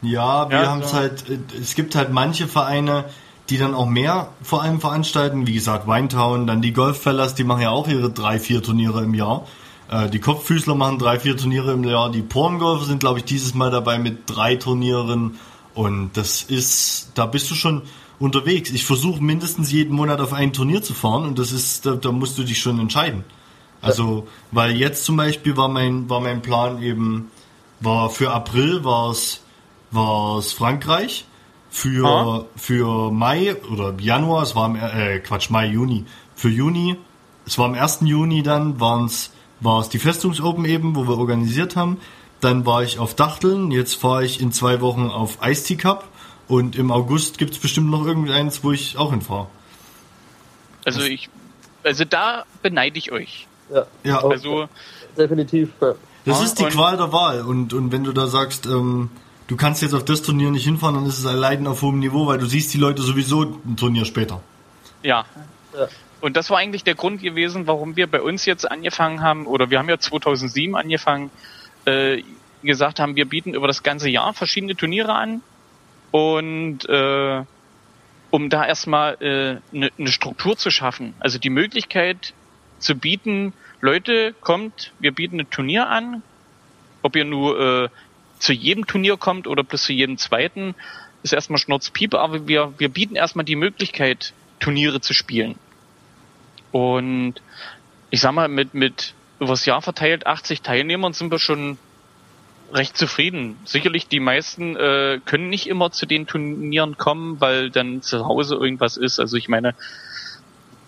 Ja, wir Ja, haben es so. halt, äh, es gibt halt manche Vereine, die dann auch mehr vor allem veranstalten, wie gesagt, Weintown, dann die Golffellas, die machen ja auch ihre drei, vier Turniere im Jahr. Äh, Die Kopffüßler machen drei, vier Turniere im Jahr. Die Porngolfer sind, glaube ich, dieses Mal dabei mit drei Turnieren. Und das ist, da bist du schon unterwegs. Ich versuche mindestens jeden Monat auf ein Turnier zu fahren und das ist, da, da musst du dich schon entscheiden. Also, weil jetzt zum Beispiel war mein, war mein Plan eben, war für April war es, war es Frankreich, für, Ah. für Mai oder Januar, es war im, äh, Quatsch, Mai, Juni, für Juni, es war am 1. Juni dann, waren es, war es die Festungsopen eben, wo wir organisiert haben. Dann war ich auf Dachteln, jetzt fahre ich in zwei Wochen auf Ice-Tea Cup und im August gibt's bestimmt noch irgendeins, wo ich auch hinfahre. also ich, also da beneide ich euch. Ja, Ja, Also definitiv. Ja. Das ist die Qual der Wahl. Und, und wenn du da sagst, ähm, du kannst jetzt auf das Turnier nicht hinfahren, dann ist es ein Leiden auf hohem Niveau, weil du siehst die Leute sowieso ein Turnier später. ja. Ja. Und das war eigentlich der Grund gewesen, warum wir bei uns jetzt angefangen haben, oder wir haben ja 2007 angefangen, äh, gesagt haben, wir bieten über das ganze Jahr verschiedene Turniere an. Und äh, um da erstmal eine äh, ne- Struktur zu schaffen, also die Möglichkeit zu bieten, Leute, kommt, wir bieten ein Turnier an, ob ihr nur äh, zu jedem Turnier kommt oder bis zu jedem zweiten, ist erstmal Schnurzpiepe, aber wir, wir bieten erstmal die Möglichkeit, Turniere zu spielen. Und ich sag mal, mit, mit übers Jahr verteilt 80 Teilnehmern sind wir schon recht zufrieden. Sicherlich die meisten äh, können nicht immer zu den Turnieren kommen, weil dann zu Hause irgendwas ist. Also ich meine,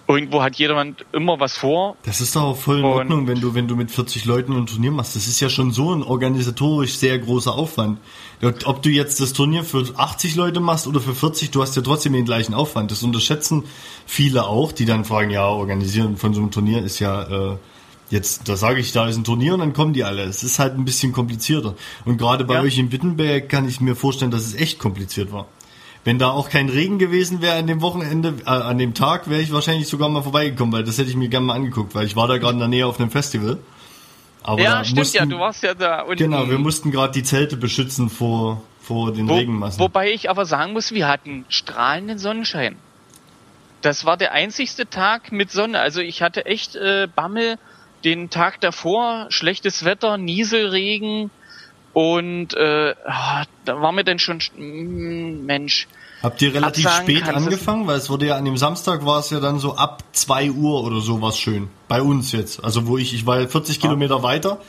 irgendwo hat jemand immer was vor. Das ist doch voll in Ordnung, wenn du, wenn du mit 40 Leuten ein Turnier machst. Das ist ja schon so ein organisatorisch sehr großer Aufwand. Ob du jetzt das Turnier für 80 Leute machst oder für 40, du hast ja trotzdem den gleichen Aufwand. Das unterschätzen viele auch, die dann fragen, ja, organisieren von so einem Turnier ist ja, äh, jetzt, da sage ich, da ist ein Turnier und dann kommen die alle. Es ist halt ein bisschen komplizierter. Und gerade bei Ja. euch in Wittenberg kann ich mir vorstellen, dass es echt kompliziert war. Wenn da auch kein Regen gewesen wäre an dem Wochenende, äh, an dem Tag, wäre ich wahrscheinlich sogar mal vorbeigekommen, weil das hätte ich mir gerne mal angeguckt, weil ich war da gerade in der Nähe auf einem Festival. Aber ja, stimmt mussten, ja, du warst ja da. Und Genau, wir mussten gerade die Zelte beschützen vor, vor den Wo, Regenmassen. wobei ich aber sagen muss, wir hatten strahlenden Sonnenschein. Das war der einzigste Tag mit Sonne. Also ich hatte echt äh, Bammel, den Tag davor schlechtes Wetter, Nieselregen und äh, ah, da war mir dann schon mm, Mensch. Habt ihr relativ Absagen spät angefangen? Weil es wurde ja an dem Samstag war es ja dann so ab 2 Uhr oder so was schön. Bei uns jetzt. Also wo ich, ich war ja 40 Kilometer weiter.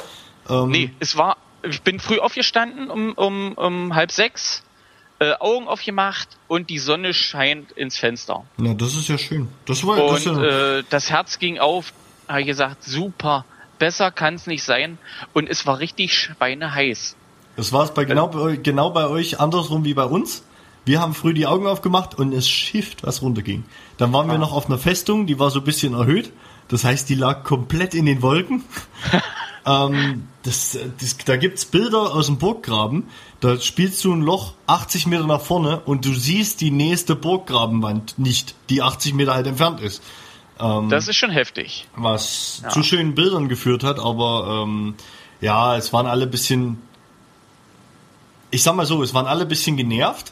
Ähm, Nee, es war, ich bin früh aufgestanden um, um, um halb sechs, äh, Augen aufgemacht und die Sonne scheint ins Fenster. Na, das ist ja schön. Das war das Und ist ja, äh, das Herz ging auf, habe ich gesagt, super, besser kann's nicht sein. Und es war richtig schweineheiß. das war es bei genau, bei euch- genau bei euch andersrum wie bei uns. Wir haben früh die Augen aufgemacht und es schifft, was runterging. Dann waren Ah. wir noch auf einer Festung, die war so ein bisschen erhöht. Das heißt, die lag komplett in den Wolken. ähm, das, das, da gibt's Bilder aus dem Burggraben. Da spielst du ein Loch 80 Meter nach vorne und du siehst die nächste Burggrabenwand nicht, die 80 Meter halt entfernt ist. Ähm, Das ist schon heftig. was Ja. zu schönen Bildern geführt hat, aber ähm, ja, es waren alle bisschen, ich sag mal so, es waren alle bisschen genervt,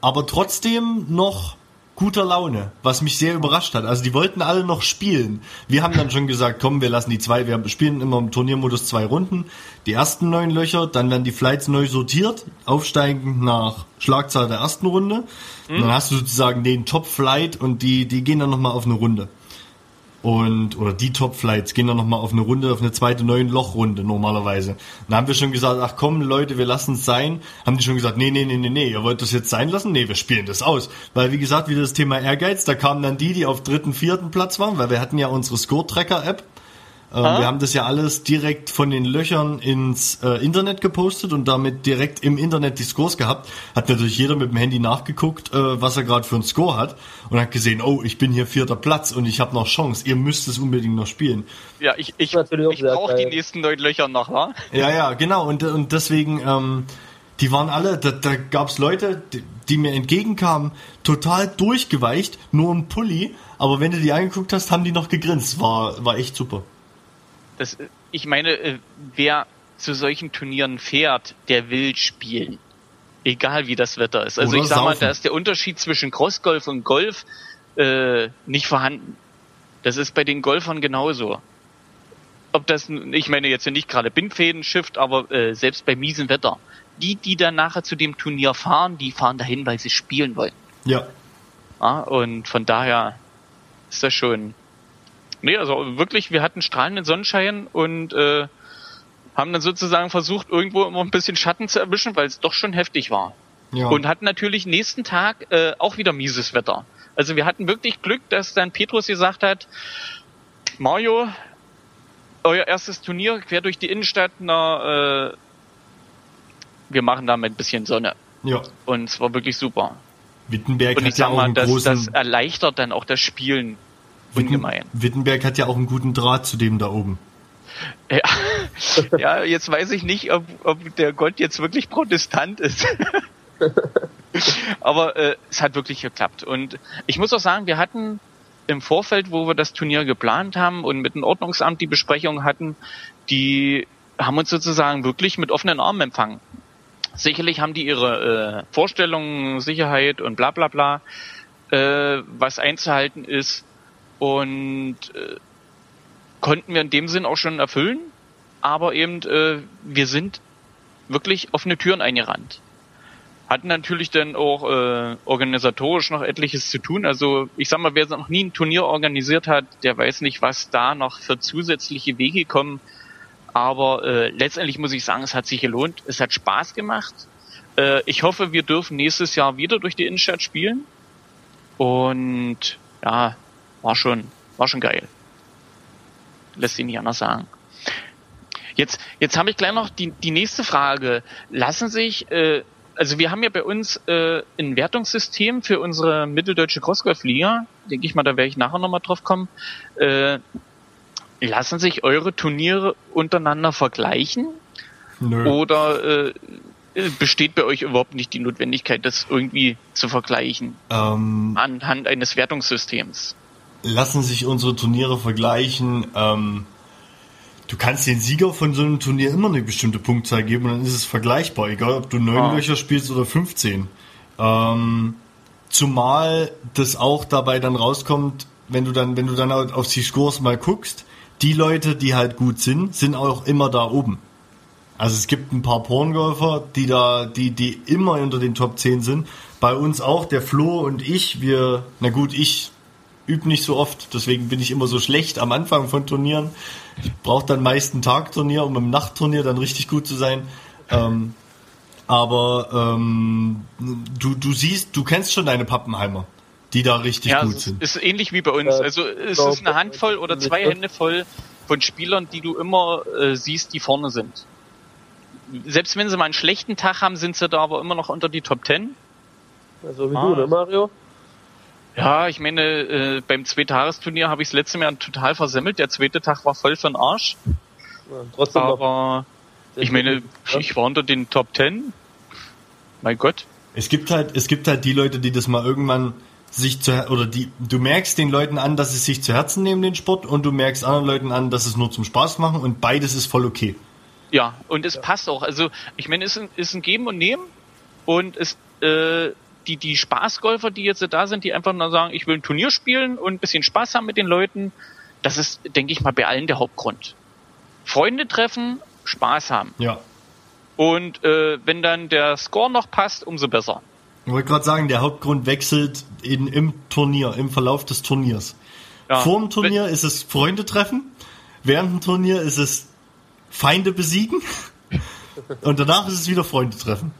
aber trotzdem noch guter Laune, was mich sehr überrascht hat. Also die wollten alle noch spielen. Wir haben dann schon gesagt, komm, wir lassen die zwei, wir spielen immer im Turniermodus zwei Runden. Die ersten neun Löcher, dann werden die Flights neu sortiert, aufsteigend nach Schlagzahl der ersten Runde. Und dann hast du sozusagen den Top-Flight und die, die gehen dann nochmal auf eine Runde und oder die Top Flights gehen dann noch mal auf eine Runde, auf eine zweite neuen Lochrunde normalerweise. Dann haben wir schon gesagt, ach komm Leute, wir lassen es sein. Haben die schon gesagt, nee, nee, nee, nee, nee, ihr wollt das jetzt sein lassen? Nee, wir spielen das aus. Weil wie gesagt, wieder das Thema Ehrgeiz, da kamen dann die, die auf dritten, vierten Platz waren, weil wir hatten ja unsere Score Ähm, Wir haben das ja alles direkt von den Löchern ins äh, Internet gepostet und damit direkt im Internet die Scores gehabt. Hat natürlich jeder mit dem Handy nachgeguckt, äh, was er gerade für einen Score hat und hat gesehen, oh, ich bin hier vierter Platz und ich habe noch Chance. Ihr müsst es unbedingt noch spielen. Ja, ich, ich, ich brauche die nächsten neun Löcher noch, wa? Ja, ja, genau. Und, und deswegen, ähm, die waren alle, da, da gab's Leute, die, die mir entgegenkamen, total durchgeweicht, nur im Pulli. Aber wenn du die angeguckt hast, haben die noch gegrinst. War, war echt super. Das, äh, ich meine, äh, wer zu solchen Turnieren fährt, der will spielen. Egal wie das Wetter ist. Also Oder ich sag mal, saufen. da ist der Unterschied zwischen Crossgolf und Golf äh, nicht vorhanden. Das ist bei den Golfern genauso. Ob das, ich meine jetzt nicht gerade Bindfäden schifft, aber äh, selbst bei miesem Wetter. Die, die dann nachher zu dem Turnier fahren, die fahren dahin, weil sie spielen wollen. Ja. Ja, und von daher ist das schon. Nee, also wirklich, wir hatten strahlenden Sonnenschein und äh, haben dann sozusagen versucht, irgendwo immer ein bisschen Schatten zu erwischen, weil es doch schon heftig war. ja. Und hatten natürlich nächsten Tag äh, auch wieder mieses Wetter. Also wir hatten wirklich Glück, dass dann Petrus gesagt hat, Mario, euer erstes Turnier quer durch die Innenstadt, na, äh, wir machen da mit ein bisschen Sonne. ja. Und es war wirklich super. Wittenberg Und ich hat ja sag auch mal, einen das, großen, das erleichtert dann auch das Spielen ungemein. Wittenberg hat ja auch einen guten Draht zu dem da oben. Ja, ja jetzt weiß ich nicht, ob, ob der Gott jetzt wirklich Protestant ist. Aber äh, es hat wirklich geklappt. Und ich muss auch sagen, wir hatten im Vorfeld, wo wir das Turnier geplant haben und mit dem Ordnungsamt die Besprechung hatten, die haben uns sozusagen wirklich mit offenen Armen empfangen. Sicherlich haben die ihre äh, Vorstellungen, Sicherheit und bla bla bla, äh, was einzuhalten ist. Und äh, konnten wir in dem Sinn auch schon erfüllen. Aber eben, äh, wir sind wirklich offene Türen eingerannt. Hatten natürlich dann auch äh, organisatorisch noch etliches zu tun. Also ich sag mal, wer noch nie ein Turnier organisiert hat, der weiß nicht, was da noch für zusätzliche Wege kommen. Aber äh, letztendlich muss ich sagen, es hat sich gelohnt. Es hat Spaß gemacht. Äh, ich hoffe, wir dürfen nächstes Jahr wieder durch die Innenstadt spielen. Und ja, war schon, war schon geil. Lässt sich nicht anders sagen. Jetzt, jetzt habe ich gleich noch die, die nächste Frage. Lassen sich, äh, also wir haben ja bei uns äh, ein Wertungssystem für unsere mitteldeutsche Crossgolf-Liga. Denke ich mal, da werde ich nachher nochmal drauf kommen. Äh, lassen sich eure Turniere untereinander vergleichen? Nö. Oder äh, besteht bei euch überhaupt nicht die Notwendigkeit, das irgendwie zu vergleichen Ähm, anhand eines Wertungssystems? Lassen sich unsere Turniere vergleichen. Ähm, du kannst den Sieger von so einem Turnier immer eine bestimmte Punktzahl geben und dann ist es vergleichbar, egal ob du neun Ah. Löcher spielst oder 15. Ähm, zumal das auch dabei dann rauskommt, wenn du dann, wenn du dann auf die Scores mal guckst, die Leute, die halt gut sind, sind auch immer da oben. Also es gibt ein paar Porngolfer, die da, die, die immer unter den Top 10 sind. Bei uns auch, der Flo und ich, wir, na gut, ich übe nicht so oft, deswegen bin ich immer so schlecht am Anfang von Turnieren. Ich brauche dann meist ein Tagturnier, um im Nachtturnier dann richtig gut zu sein. Ähm, aber ähm, du, du siehst, du kennst schon deine Pappenheimer, die da richtig ja, gut es sind. ist ähnlich wie bei uns. Also es genau. ist eine Handvoll oder zwei Hände voll von Spielern, die du immer äh, siehst, die vorne sind. Selbst wenn sie mal einen schlechten Tag haben, sind sie da aber immer noch unter die Top Ten. Also wie Ah. du, ne Mario? Ja, ich meine, äh, beim Zweitagesturnier habe ich das letzte Jahr total versemmelt. Der zweite Tag war voll für den Arsch. Ja, trotzdem. Aber ich meine, Ja. ich war unter den Top Ten. Mein Gott. Es gibt halt, es gibt halt die Leute, die das mal irgendwann sich zu, oder die, du merkst den Leuten an, dass sie sich zu Herzen nehmen, den Sport, und du merkst anderen Leuten an, dass es nur zum Spaß machen und beides ist voll okay. Ja, und es passt auch. Also ich meine, es ist ein, ist ein Geben und Nehmen und es äh, die die Spaßgolfer, die jetzt da sind, die einfach nur sagen, ich will ein Turnier spielen und ein bisschen Spaß haben mit den Leuten, das ist, denke ich mal, bei allen der Hauptgrund. Freunde treffen, Spaß haben. Ja. Und äh, wenn dann der Score noch passt, umso besser. Ich wollte gerade sagen, der Hauptgrund wechselt in, im Turnier, im Verlauf des Turniers. Ja. Vor dem Turnier ist es Freunde treffen, während dem Turnier ist es Feinde besiegen und danach ist es wieder Freunde treffen.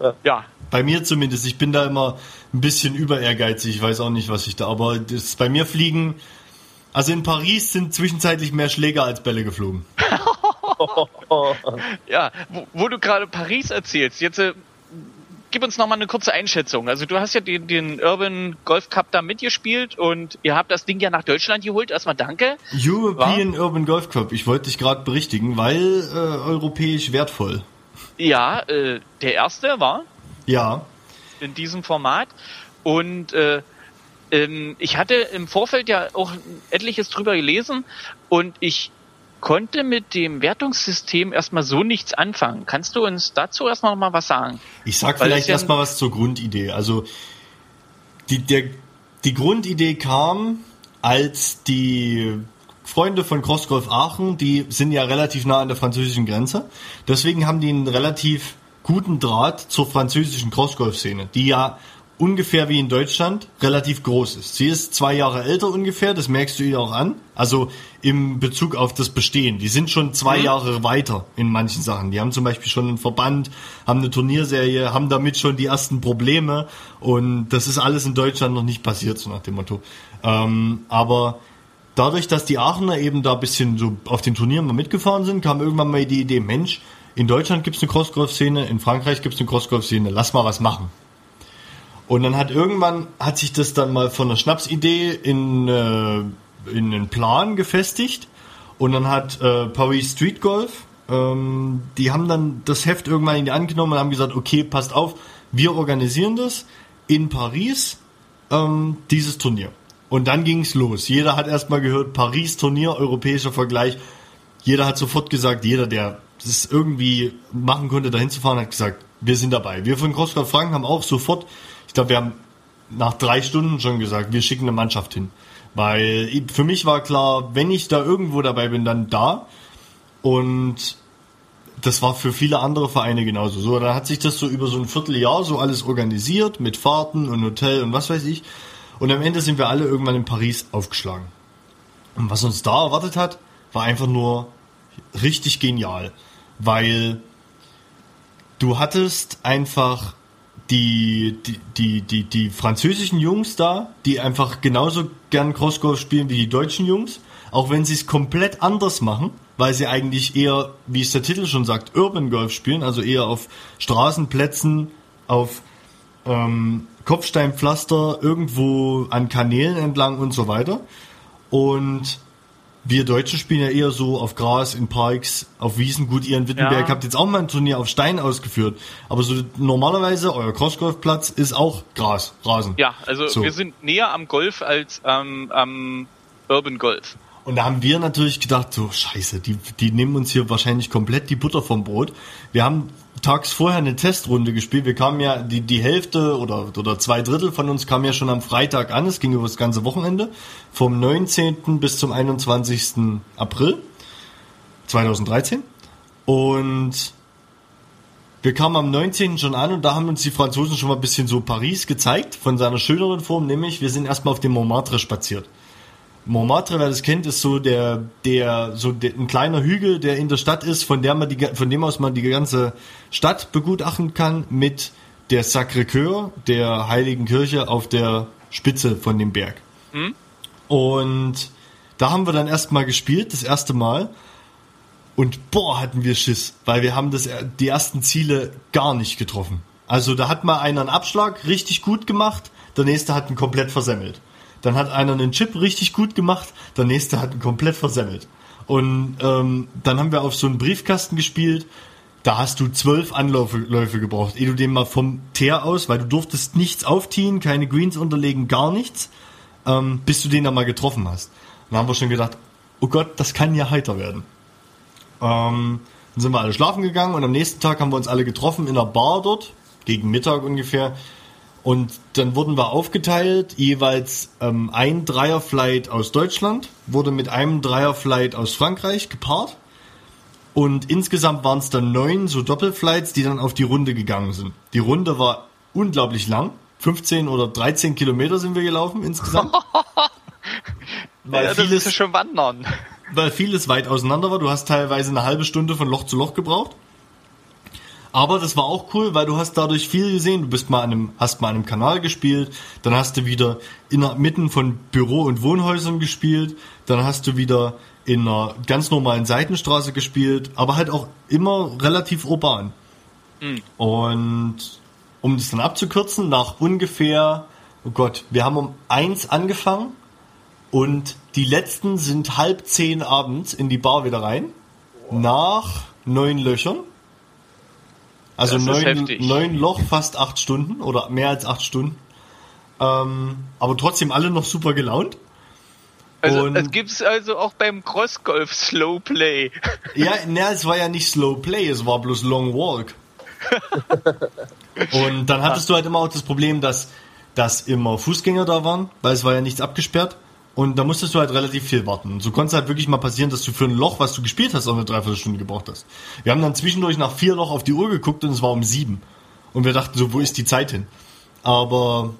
Ja, Bei mir zumindest. Ich bin da immer ein bisschen über ehrgeizig. Ich weiß auch nicht, was ich da. Aber das, bei mir fliegen. Also in Paris sind zwischenzeitlich mehr Schläger als Bälle geflogen. ja. Wo, wo du gerade Paris erzählst, jetzt äh, gib uns noch mal eine kurze Einschätzung. Also du hast ja den, den Urban Golf Cup da mitgespielt und ihr habt das Ding ja nach Deutschland geholt. Erstmal danke. European Urban Golf Club. Ich wollte dich gerade berichtigen, weil äh, europäisch wertvoll. Ja, äh, der erste war Ja. in diesem Format und äh, ähm, ich hatte im Vorfeld ja auch etliches drüber gelesen und ich konnte mit dem Wertungssystem erstmal so nichts anfangen. Kannst du uns dazu erstmal noch mal was sagen? Ich sag Weil vielleicht erstmal was zur Grundidee. Also die, der, die Grundidee kam, als die Freunde von Crossgolf Aachen, die sind ja relativ nah an der französischen Grenze. Deswegen haben die einen relativ guten Draht zur französischen Crossgolf-Szene, die ja ungefähr wie in Deutschland relativ groß ist. Sie ist zwei Jahre älter ungefähr, das merkst du ihr auch an. Also im Bezug auf das Bestehen. Die sind schon zwei Jahre weiter in manchen Sachen. Die haben zum Beispiel schon einen Verband, haben eine Turnierserie, haben damit schon die ersten Probleme und das ist alles in Deutschland noch nicht passiert, so nach dem Motto. Ähm, aber dadurch, dass die Aachener eben da ein bisschen so auf den Turnieren mal mitgefahren sind, kam irgendwann mal die Idee, Mensch, in Deutschland gibt's eine Crossgolf-Szene, in Frankreich gibt's eine Crossgolf-Szene, lass mal was machen. Und dann hat irgendwann, hat sich das dann mal von einer Schnapsidee in, äh, in einen Plan gefestigt. Und dann hat äh, Paris Street Golf, ähm, die haben dann das Heft irgendwann in die Hand genommen und haben gesagt, okay, passt auf, wir organisieren das in Paris, ähm, dieses Turnier. Und dann ging's los. Jeder hat erstmal gehört, Paris-Turnier, europäischer Vergleich. Jeder hat sofort gesagt, jeder, der es irgendwie machen konnte, dahin zu fahren, hat gesagt, wir sind dabei. Wir von CrossGolf Franken haben auch sofort, ich glaube, wir haben nach drei Stunden schon gesagt, wir schicken eine Mannschaft hin. Weil für mich war klar, wenn ich da irgendwo dabei bin, dann da. Und das war für viele andere Vereine genauso. So, dann hat sich das so über so ein Vierteljahr so alles organisiert mit Fahrten und Hotel und was weiß ich. Und am Ende sind wir alle irgendwann in Paris aufgeschlagen. Und was uns da erwartet hat, war einfach nur richtig genial. Weil du hattest einfach die, die, die, die, die französischen Jungs da, die einfach genauso gern Crossgolf spielen wie die deutschen Jungs, auch wenn sie es komplett anders machen, weil sie eigentlich eher, wie es der Titel schon sagt, Urban Golf spielen, also eher auf Straßenplätzen, auf ähm, Kopfsteinpflaster, irgendwo an Kanälen entlang und so weiter. Und wir Deutschen spielen ja eher so auf Gras, in Parks, auf Wiesen. Gut, ihr in Wittenberg Ja. habt jetzt auch mal ein Turnier auf Stein ausgeführt. Aber so normalerweise, euer Crossgolfplatz ist auch Gras, Rasen. Ja, also So. wir sind näher am Golf als ähm, am Urban Golf. Und da haben wir natürlich gedacht, so scheiße, die, die nehmen uns hier wahrscheinlich komplett die Butter vom Brot. Wir haben tags vorher eine Testrunde gespielt. Wir kamen ja, die, die Hälfte oder, oder zwei Drittel von uns kamen ja schon am Freitag an. Es ging über das ganze Wochenende. Vom 19. bis zum 21. April 2013. Und wir kamen am 19. schon an und da haben uns die Franzosen schon mal ein bisschen so Paris gezeigt, von seiner schöneren Form, nämlich wir sind erstmal auf dem Montmartre spaziert. Montmartre, wer das kennt, ist so der, der, so der, ein kleiner Hügel, der in der Stadt ist, von der man die, von dem aus man die ganze Stadt begutachten kann, mit der Sacré-Cœur, der Heiligen Kirche auf der Spitze von dem Berg. Mhm. Und da haben wir dann erstmal gespielt, das erste Mal. Und boah, hatten wir Schiss, weil wir haben das, die ersten Ziele gar nicht getroffen. Also da hat mal einer einen Abschlag richtig gut gemacht, der nächste hat ihn komplett versemmelt. Dann hat einer einen Chip richtig gut gemacht, der nächste hat ihn komplett versemmelt. Und ähm, dann haben wir auf so einen Briefkasten gespielt. Da hast du zwölf Anläufe gebraucht, ehe du den mal vom Teer aus, weil du durftest nichts aufziehen, keine Greens unterlegen, gar nichts, ähm, bis du den dann mal getroffen hast. dann haben wir schon gedacht, oh Gott, das kann ja heiter werden. Ähm, dann sind wir alle schlafen gegangen und am nächsten Tag haben wir uns alle getroffen in einer Bar dort, gegen Mittag ungefähr. Und dann wurden wir aufgeteilt, jeweils ähm, ein Dreierflight aus Deutschland wurde mit einem Dreierflight aus Frankreich gepaart. Und insgesamt waren es dann neun so Doppelflights, die dann auf die Runde gegangen sind. Die Runde war unglaublich lang. 15 oder 13 Kilometer sind wir gelaufen insgesamt. weil ja, vieles, ist schon wandern. Weil vieles weit auseinander war. Du hast teilweise eine halbe Stunde von Loch zu Loch gebraucht. Aber das war auch cool, weil du hast dadurch viel gesehen. Du bist mal an einem, hast mal an einem Kanal gespielt, dann hast du wieder in der, mitten von Büro- und Wohnhäusern gespielt, dann hast du wieder in einer ganz normalen Seitenstraße gespielt, aber halt auch immer relativ urban. Mhm. Und um das dann abzukürzen, nach ungefähr, oh Gott, wir haben um eins angefangen und die letzten sind halb zehn abends in die Bar wieder rein. Nach neun Löchern. Also neun, neun Loch, fast acht Stunden oder mehr als acht Stunden. Ähm, aber trotzdem alle noch super gelaunt. Also und es gibt es also auch beim Crossgolf Slow Play. Ja, ne, es war ja nicht Slow Play, es war bloß Long Walk. und dann hattest du halt immer auch das Problem, dass, dass immer Fußgänger da waren, weil es war ja nichts abgesperrt. Und da musstest du halt relativ viel warten. Und so konnte es halt wirklich mal passieren, dass du für ein Loch, was du gespielt hast, auch eine Dreiviertelstunde gebraucht hast. Wir haben dann zwischendurch nach vier Loch auf die Uhr geguckt und es war um sieben. Und wir dachten so, wo ist die Zeit hin? Aber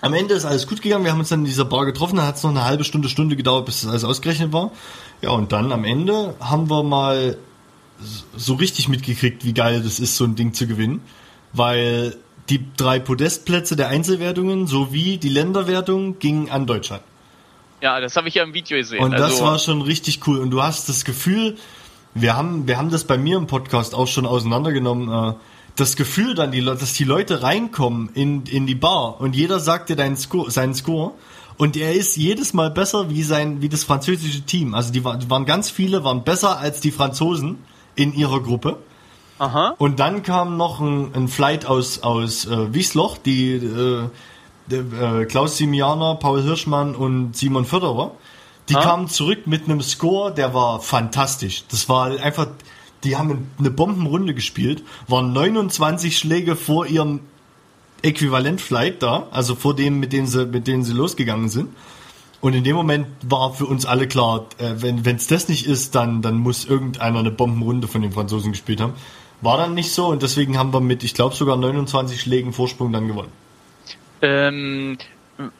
am Ende ist alles gut gegangen. Wir haben uns dann in dieser Bar getroffen. Dann hat es noch eine halbe Stunde, Stunde gedauert, bis das alles ausgerechnet war. Ja, und dann am Ende haben wir mal so richtig mitgekriegt, wie geil das ist, so ein Ding zu gewinnen. Weil die drei Podestplätze der Einzelwertungen sowie die Länderwertung gingen an Deutschland. Ja, das habe ich ja im Video gesehen. Und also, das war schon richtig cool. Und du hast das Gefühl, wir haben, wir haben das bei mir im Podcast auch schon auseinandergenommen, äh, das Gefühl dann, die, dass die Leute reinkommen in, in die Bar und jeder sagt dir deinen Score, seinen Score und er ist jedes Mal besser wie sein, wie das französische Team. Also die, waren ganz viele, waren besser als die Franzosen in ihrer Gruppe. Aha. Und dann kam noch ein, ein Flight aus, aus äh, Wiesloch, die, äh, äh, Klaus Simianer, Paul Hirschmann und Simon Förderer. Die ah. kamen zurück mit einem Score, der war fantastisch. Das war einfach, die haben eine Bombenrunde gespielt, waren 29 Schläge vor ihrem Äquivalent-Flight da, also vor dem, mit dem sie, mit denen sie losgegangen sind. Und in dem Moment war für uns alle klar, äh, wenn es das nicht ist, dann, dann muss irgendeiner eine Bombenrunde von den Franzosen gespielt haben. War dann nicht so und deswegen haben wir mit, ich glaube, sogar 29 Schlägen Vorsprung dann gewonnen. Ähm,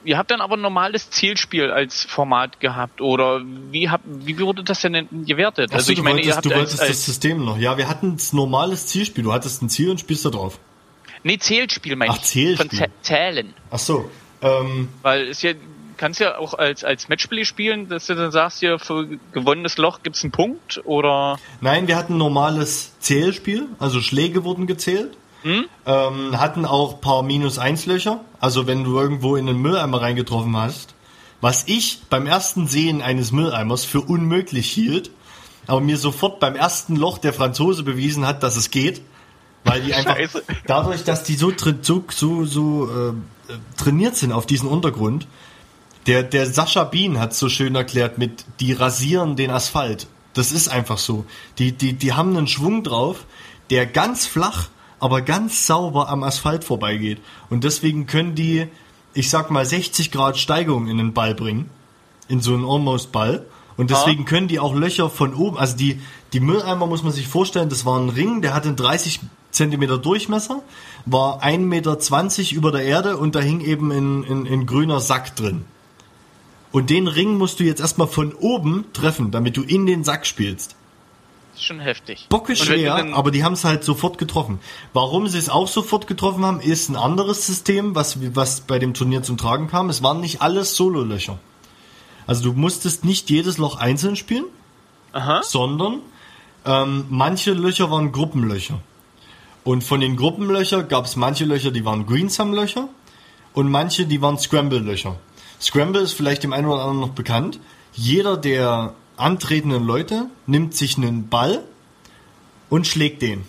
ihr habt dann aber ein normales Zielspiel als Format gehabt oder wie habt wie wurde das denn gewertet? Achso, also ich meine, wolltest, ihr habt du wolltest als, das System noch. Ja, wir hatten ein normales Zielspiel. Du hattest ein Ziel und spielst da drauf. Nee, Zählspiel meine Ach, ich. Zählspiel. Von Zählen. Ach so. Ähm, Weil es ja kannst ja auch als als Matchspiel spielen, dass du dann sagst, hier für gewonnenes Loch gibt's einen Punkt oder Nein, wir hatten ein normales Zählspiel, also Schläge wurden gezählt. Hm? Ähm, hatten auch paar Minus-1-Löcher. Also wenn du irgendwo in einen Mülleimer reingetroffen hast. Was ich beim ersten Sehen eines Mülleimers für unmöglich hielt, aber mir sofort beim ersten Loch der Franzose bewiesen hat, dass es geht. Weil die einfach Scheiße. dadurch, dass die so, so, so, so äh, trainiert sind auf diesen Untergrund, Der, der Sascha Bean hat so schön erklärt mit, die rasieren den Asphalt. Das ist einfach so. Die, die, die haben einen Schwung drauf, der ganz flach, aber ganz sauber am Asphalt vorbeigeht. Und deswegen können die, ich sag mal, 60 Grad Steigung in den Ball bringen. In so einen Almost-Ball. Und deswegen können die auch Löcher von oben, also die, die Mülleimer muss man sich vorstellen, das war ein Ring, der hatte einen 30 Zentimeter Durchmesser, war 1,20 Meter über der Erde und da hing eben ein, ein, ein grüner Sack drin. Und den Ring musst du jetzt erstmal von oben treffen, damit du in den Sack spielst. Ist schon heftig. Bocke Und wenn schwer, aber die haben es halt sofort getroffen. Warum sie es auch sofort getroffen haben, ist ein anderes System, was, was bei dem Turnier zum Tragen kam. Es waren nicht alles Sololöcher. Also du musstest nicht jedes Loch einzeln spielen, Aha. sondern ähm, manche Löcher waren Gruppenlöcher. Und von den Gruppenlöcher gab es manche Löcher, die waren Greensum-Löcher und manche, die waren Scramble-Löcher. Scramble ist vielleicht dem einen oder anderen noch bekannt. Jeder der antretenden Leute nimmt sich einen Ball und schlägt den.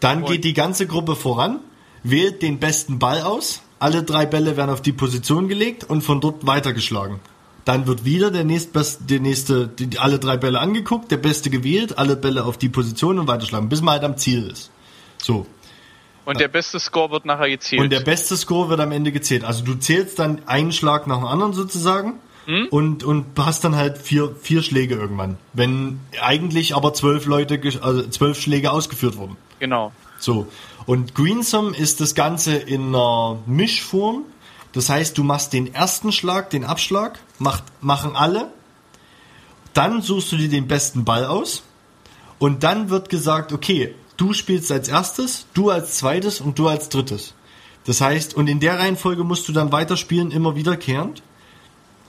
Dann Und- geht die ganze Gruppe voran, wählt den besten Ball aus, alle drei Bälle werden auf die Position gelegt und von dort weitergeschlagen. Dann wird wieder der nächstbeste, der nächste, die, alle drei Bälle angeguckt, der beste gewählt, alle Bälle auf die Position und weiterschlagen, bis man halt am Ziel ist. So. Und der beste Score wird nachher gezählt. Und der beste Score wird am Ende gezählt. Also du zählst dann einen Schlag nach dem anderen sozusagen und, und hast dann halt vier, vier Schläge irgendwann. Wenn eigentlich aber zwölf Leute, also zwölf Schläge ausgeführt wurden. genau. So. Und Greensome ist das Ganze in einer Mischform. Das heißt, du machst den ersten Schlag, den Abschlag, macht, machen alle. Dann suchst du dir den besten Ball aus. Und dann wird gesagt, okay, du spielst als erstes, du als zweites und du als drittes. Das heißt, und in der Reihenfolge musst du dann weiterspielen, immer wiederkehrend.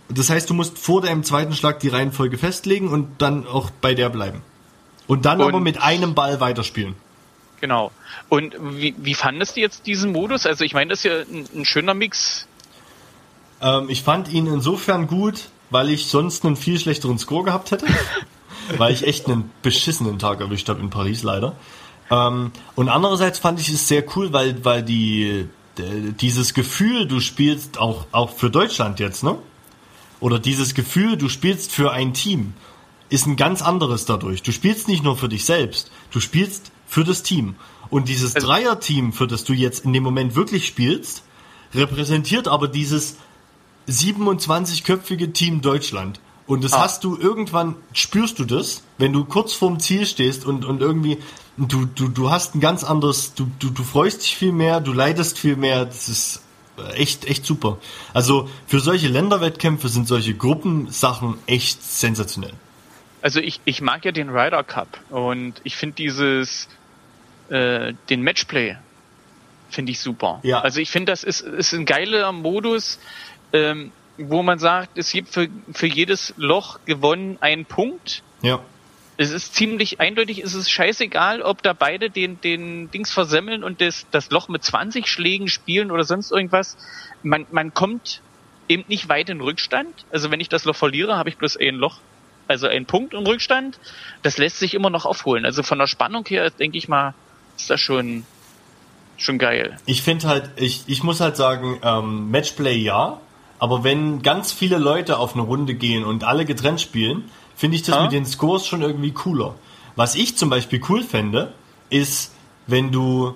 Das heißt, du musst vor deinem zweiten Schlag die Reihenfolge festlegen und dann auch bei der bleiben. Und dann Und- aber mit einem Ball weiterspielen. Genau. Und wie, wie fandest du jetzt diesen Modus? Also ich meine, das ist ja ein, ein schöner Mix. Ähm, ich fand ihn insofern gut, weil ich sonst einen viel schlechteren Score gehabt hätte. weil ich echt einen beschissenen Tag erwischt habe in Paris leider. Ähm, und andererseits fand ich es sehr cool, weil, weil die, dieses Gefühl, du spielst auch, auch für Deutschland jetzt, ne? Oder dieses Gefühl, du spielst für ein Team, ist ein ganz anderes dadurch. Du spielst nicht nur für dich selbst, du spielst für das Team. Und dieses Also- Dreier-Team, für das du jetzt in dem Moment wirklich spielst, repräsentiert aber dieses 27-köpfige Team Deutschland. Und das Ah. hast du irgendwann, spürst du das, wenn du kurz vorm Ziel stehst und, und irgendwie, du, du, du hast ein ganz anderes, du, du, du freust dich viel mehr, du leidest viel mehr, das ist echt, echt super. Also für solche Länderwettkämpfe sind solche Gruppensachen echt sensationell. Also ich, ich mag ja den Ryder Cup und ich finde dieses, äh, den Matchplay finde ich super. Ja. Also ich finde, das ist, ist ein geiler Modus, ähm, wo man sagt, es gibt für, für jedes Loch gewonnen einen Punkt. Ja. Es ist ziemlich eindeutig, es ist scheißegal, ob da beide den, den Dings versemmeln und das, das Loch mit 20 Schlägen spielen oder sonst irgendwas. Man, man kommt eben nicht weit in Rückstand. Also wenn ich das Loch verliere, habe ich bloß ein Loch, also einen Punkt im Rückstand. Das lässt sich immer noch aufholen. Also von der Spannung her, denke ich mal, ist das schon, schon geil. Ich finde halt, ich, ich muss halt sagen, ähm, Matchplay ja, aber wenn ganz viele Leute auf eine Runde gehen und alle getrennt spielen, finde ich das Ah. mit den Scores schon irgendwie cooler. Was ich zum Beispiel cool fände, ist, wenn du,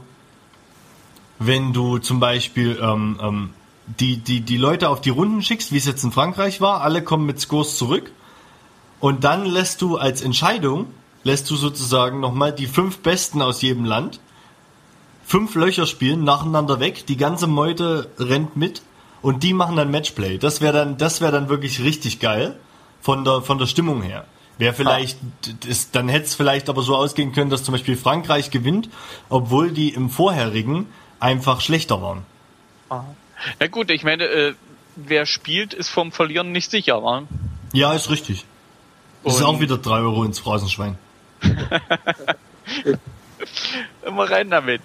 wenn du zum Beispiel ähm, ähm, die, die, die Leute auf die Runden schickst, wie es jetzt in Frankreich war, alle kommen mit Scores zurück und dann lässt du als Entscheidung, lässt du sozusagen nochmal die fünf Besten aus jedem Land fünf Löcher spielen, nacheinander weg, die ganze Meute rennt mit und die machen dann Matchplay. Das wäre dann, das wäre dann wirklich richtig geil von der, von der Stimmung her. Wäre vielleicht, ist, dann hätte es vielleicht aber so ausgehen können, dass zum Beispiel Frankreich gewinnt, obwohl die im vorherigen einfach schlechter waren. Ja gut, ich meine, äh, wer spielt, ist vom Verlieren nicht sicher, wa? Ja, ist richtig. Das ist Und- auch wieder drei Euro ins Phrasenschwein. Immer rein damit.